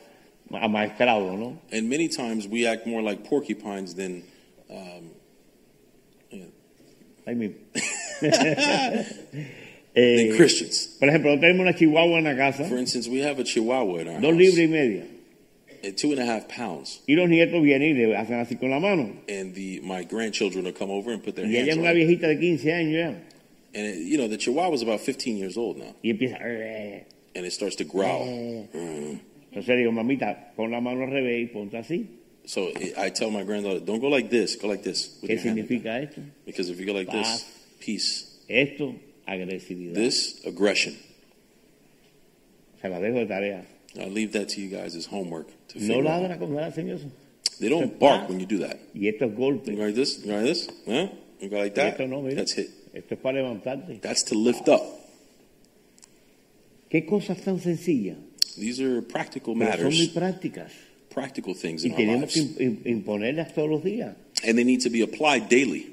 amaestrado, ¿no? And many times we act more like porcupines than um, Ahí mismo. [LAUGHS] than Eh, Christians. por ejemplo, tenemos una chihuahua en la casa, For instance, we have a Chihuahua in our dos house, libras y media. two and a half pounds, Y los nietos vienen y le hacen así con la mano. and the my grandchildren will come over and put their Y ella hands es on una viejita de 15 años ya. And it, you know, the Chihuahua is about 15 years old now, Y empieza. "Eh". and it starts to growl. Mm. Entonces digo, mamita, pon la mano al revés y ponte así. So it, I tell my granddaughter, don't go like this, go like this. With ¿Qué your hand. significa esto? Because if you go like Paz. this, peace. Esto, agresividad. This, aggression. Se la dejo de tarea. I leave that to you guys as homework. To No figure out. ladra cuando hacen eso. They don't bark when you do that. Y esto es golpe. You go like this, you go like this, huh? You go like that. esto no, mira. That's hit. Esto es para levantarte. That's to lift up. Qué cosas tan sencillas. These are practical Pero son muy matters, prácticas. practical things in our tenemos que lives, im- imponerlas todos los días. and they need to be applied daily.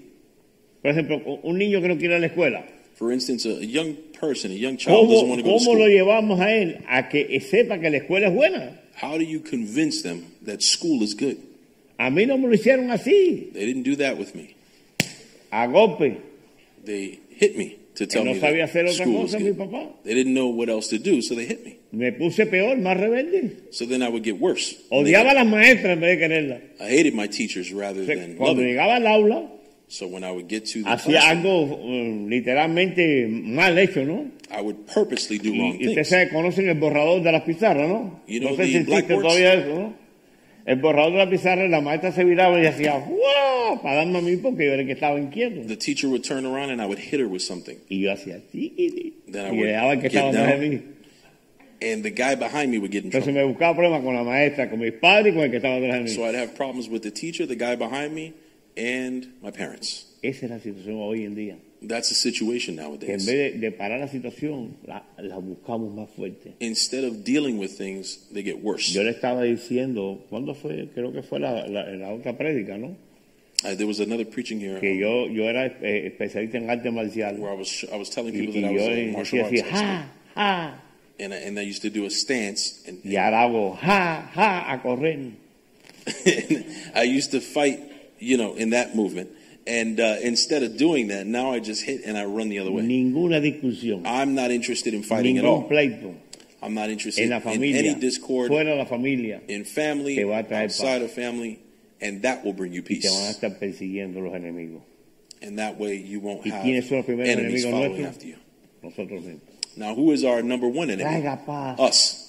Por ejemplo, un niño que no quiere ir a la escuela. For instance, a young person, a young child doesn't want to go to cómo lo school. llevamos a él a que sepa que la escuela es buena? How do you convince them that school is good? A mí no me lo hicieron así, They didn't do that with me. a golpe. They hit me to tell no me that school was cosa, mi good. They didn't know what else to do, so they hit me. Me puse peor, más rebelde. So then I would get worse. Odiaba a las maestras en vez de quererlas. I hated my teachers rather than Cuando loving. llegaba al aula, So when I would get to the hacía algo um, literalmente mal hecho, ¿no? I would purposely do wrong Y, ustedes conocen el borrador de las pizarras, ¿no? You no sé the si existe blackboards? todavía eso, ¿no? El borrador de la pizarra, la maestra se viraba y hacía ¡wow! para darme a mí porque yo era el que estaba inquieto. The teacher would turn around and I would hit her with something. Y yo hacía así. Then I Y would le daba el que get estaba más de down. mí. And the guy behind me would get in Entonces trouble. me buscaba problemas con la maestra, con mis padres y con el que estaba detrás de mí. So I'd have problems with the teacher, the guy behind me, and my parents. Esa es la situación hoy en día. That's the situation Que en nowadays. vez de, de parar la situación, la, la buscamos más fuerte. Instead of dealing with things, they get worse. Yo le estaba diciendo, ¿cuándo fue? Creo que fue la, la, la otra prédica, ¿no? Uh, there was another preaching here Que yo, yo era eh, especialista en arte marcial. where I was I was telling people y that I was yo a martial decía arts así, ja, ja. And I, and I used to do a stance, and, Y ahora hago, ja, ja, a correr. [LAUGHS] I used to fight, you know, in that movement. And uh, instead of doing that, now I just hit and I run the other way. Ninguna discusión, I'm not interested in fighting at ningún all. pleito I'm not interested la in familia, any discord fuera la familia, in family, Te va a traer outside paz. of family, and that will bring you y te van a peace. estar persiguiendo los enemigos. And that way you won't ¿Y have quiénes son los primeros enemies following nuestros? after you. Nosotros mismos. Now, who is our number one enemy? Traiga paz, Us.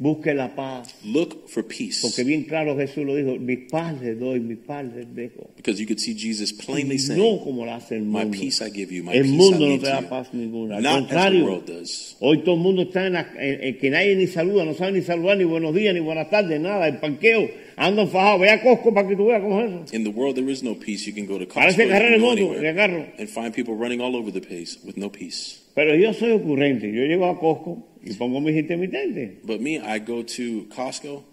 busque la paz. Look for peace. Porque bien claro Jesús lo dijo, mi paz les doy, mi paz les dejo. Because you could see Jesus plainly No saying, como lo hace el My mundo. peace I give you, my El peace I mundo no leave te da to paz you. ninguna. Al Not as the contrario, world does. hoy todo el mundo está en, la- en- en que nadie ni saluda, no sabe ni saludar, ni buenos días, ni buenas tardes, nada. El andan fajados. Ve a Costco para que tú veas cómo es eso. In the world, there is no peace. You can go to Costco, Parece you carrera can de go anywhere, carro. and find people running all over the place with no peace. Pero yo soy ocurrente. Yo llego a Costco y pongo mis intermitentes. But me, I go to Costco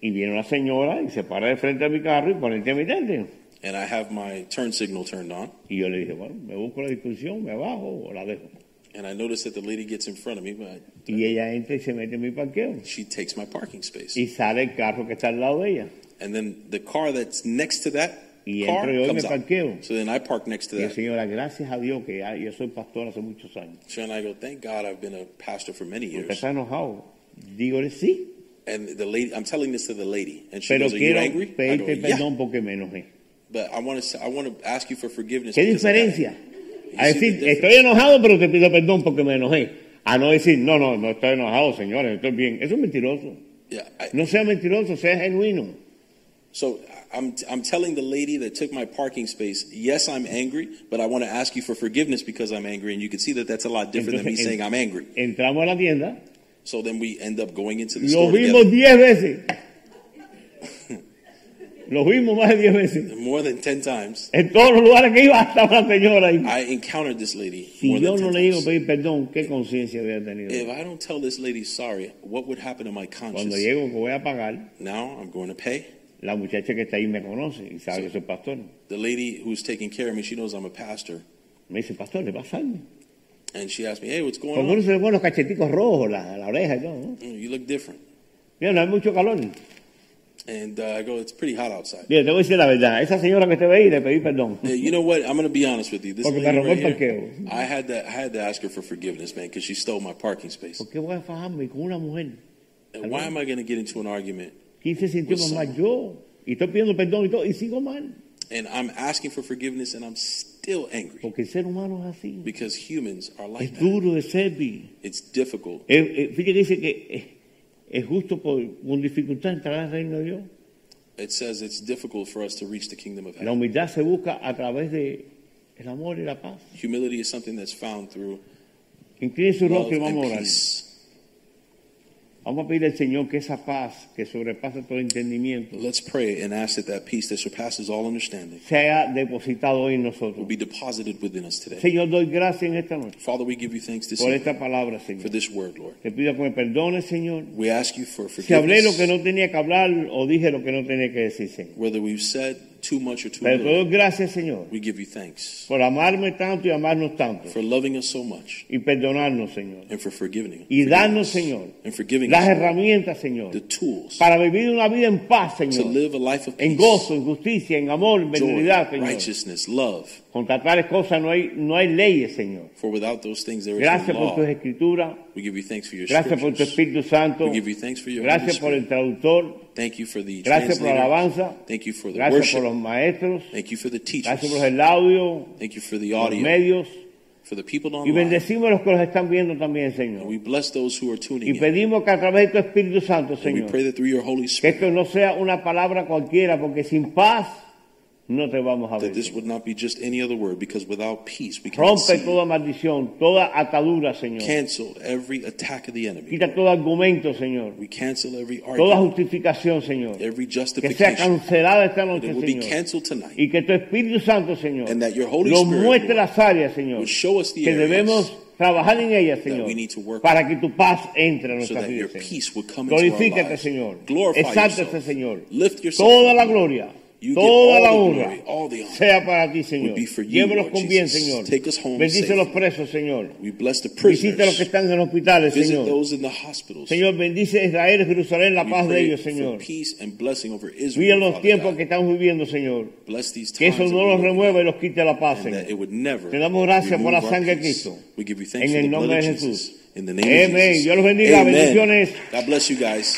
Y viene una señora y se para de frente a mi carro y pone intermitente. and I have my turn signal turned on, Y yo le dije, bueno, me busco la discusión, me bajo o la dejo. and I notice that the lady gets in front of me, but Y ella entra y se mete en mi parqueo. she takes my parking space. Y sale el carro que está al lado de ella. And then the car that's next to that Y car entro yo y comes me out. parqueo. So then I park next to Y that. señora, gracias a Dios que ya- yo soy pastor hace muchos años. So and I go, thank God I've been a pastor for many ¿Usted years. está enojado? Dígole sí. And the lady, I'm telling this to the lady, and she Pero goes, "Are you quiero angry?" I go, pedirte "Yeah." perdón porque me enojé. But I want to, I want to ask you for forgiveness. ¿Qué because of that. diferencia? You A see decir, difference? estoy enojado, pero te pido perdón porque me enojé. A no decir, no, no, no estoy enojado, señores, estoy bien. Eso es mentiroso. Yeah. I, No sea mentiroso, sea genuino. so I'm, I'm telling the lady that took my parking space, yes, I'm angry, but I want to ask you for forgiveness because I'm angry, and you can see that that's a lot different than me Entonces, [LAUGHS] saying I'm angry. Entramos a la tienda, So then we end up going into the lo store vimos together diez veces. [LAUGHS] Lo vimos más de diez veces. more than ten times. En todos los lugares que iba estaba la señora ahí. I encountered this lady Si more yo than no le digo pedir perdón, ¿qué conciencia había tenido? If I don't tell this lady sorry, what would happen to my conscience? Cuando llego que voy a pagar, Now I'm going to pay. La muchacha que está ahí me conoce y sabe Sí. que soy pastor. The lady who's taking care of me, she knows I'm a pastor. Me dice, pastor, ¿le pasa algo? And she asked me, hey, what's going on? se le ponen los cacheticos rojos, la, la oreja y todo. ¿no? Mm, You look different. Mira, no hay mucho calor. And uh, I go, it's pretty hot outside. Mira, te voy a decir la verdad. Esa señora que te ve ahí le pedí perdón. Yeah, you know what? I'm going to be honest with you. This Porque me robó el right here. I had to, I had to ask her for forgiveness, man, because she stole my parking space. ¿Por qué voy a fajarme con una mujer? And why am I going to get into an argument? 15 centímetros With más yo. Y estoy pidiendo perdón y todo. Y sigo mal. And I'm asking for forgiveness, and I'm still angry Porque el ser humano es así. because humans are like Es that. duro de servir. It's difficult. Eh, eh, fíjate que dice que es justo por, con dificultad entrar al reino de Dios. It says it's difficult for us to reach the kingdom of La heaven. humildad se busca a través de el amor y la paz. Humility is something that's found through Incline su rostro y vamos a orar. peace. Vamos a pedir al Señor que esa paz que sobrepasa todo entendimiento Let's pray and ask that that peace that surpasses all understanding sea depositado hoy en will nosotros. be deposited within us today. Señor, doy gracias en esta noche Father, we give you thanks this por evening esta palabra, for Señor. this word, Lord. Te pido que me perdones, Señor. We ask you for Si hablé lo que forgiveness, no tenía que hablar o dije lo que no tenía que decir, Señor. whether we've said too much or too Pero little. doy gracias, Señor, We give you thanks por amarme tanto y amarnos tanto. for loving us so much Y perdonarnos, Señor. and for forgiving, Y forgiving darnos, us Señor, and forgiving las us herramientas, Señor, the tools para vivir una vida en paz, to Señor. live a life of En peace, gozo, en justicia, en amor, en joy, benignidad, Señor. righteousness, love. Contra tales cosas no hay, no hay leyes, Señor. For without those things there is Gracias no por tus law. escrituras. We give you thanks for your Gracias por tu scriptures. Espíritu Santo. We give you thanks for your Holy Gracias por el Spirit. traductor. Thank you for the Gracias por la alabanza. Thank you for the Gracias por los maestros. Thank you for the teachers. Gracias por el audio, Thank you for the los audio. medios. For the people Y bendecimos a los que los están viendo también, And Señor. we bless those who are Y tuning in. pedimos que a través de tu Espíritu Santo, And we Señor, pray that through your Holy que Spirit, esto no sea una palabra cualquiera, porque sin paz no te vamos a ver. that this would not be just any other word, because without peace we can Rompe see, toda maldición, toda atadura, Señor. cancel every attack of the enemy. Quita todo argumento, Señor. We cancel every Toda argument, justificación, Señor. every Que sea justification. cancelada esta noche, it will be Señor. canceled tonight. Y que tu Espíritu Santo, Señor, And that your Holy nos Spirit muestre las áreas, Señor, will show us the que areas debemos trabajar en ellas, that Señor, we need to work para que tu paz entre a so nuestras that your vidas, Señor. peace would come into our Glorifícate, lives. Señor. Glorify Exáltate, yourself. Señor. Lift yourself Toda up. la gloria Toda all la the honra glory, all the honor. sea para ti, Señor. Would be for you, Llévalos Lord con bien, Jesus. Señor. Take us home Bendice safely. los presos, Señor. We bless the Visita a los prisoners. que están en hospitales, Visit Señor. those in the hospitals. Señor, bendice Israel, Jerusalén, la We paz de pray ellos, for Señor. peace and blessing over Mira Israel. los Father tiempos God. que estamos viviendo, Señor. Bless these Que times eso that no we're los living remueva y in, los quite la paz, and that Señor. it would never Te damos gracias por la remove our sangre de peace. Cristo. We give you thanks En for el the nombre blood de of Jesús. Jesus. In the name of Amén. Jesus. Dios los bendiga. Amen. Bendiciones. God bless you guys.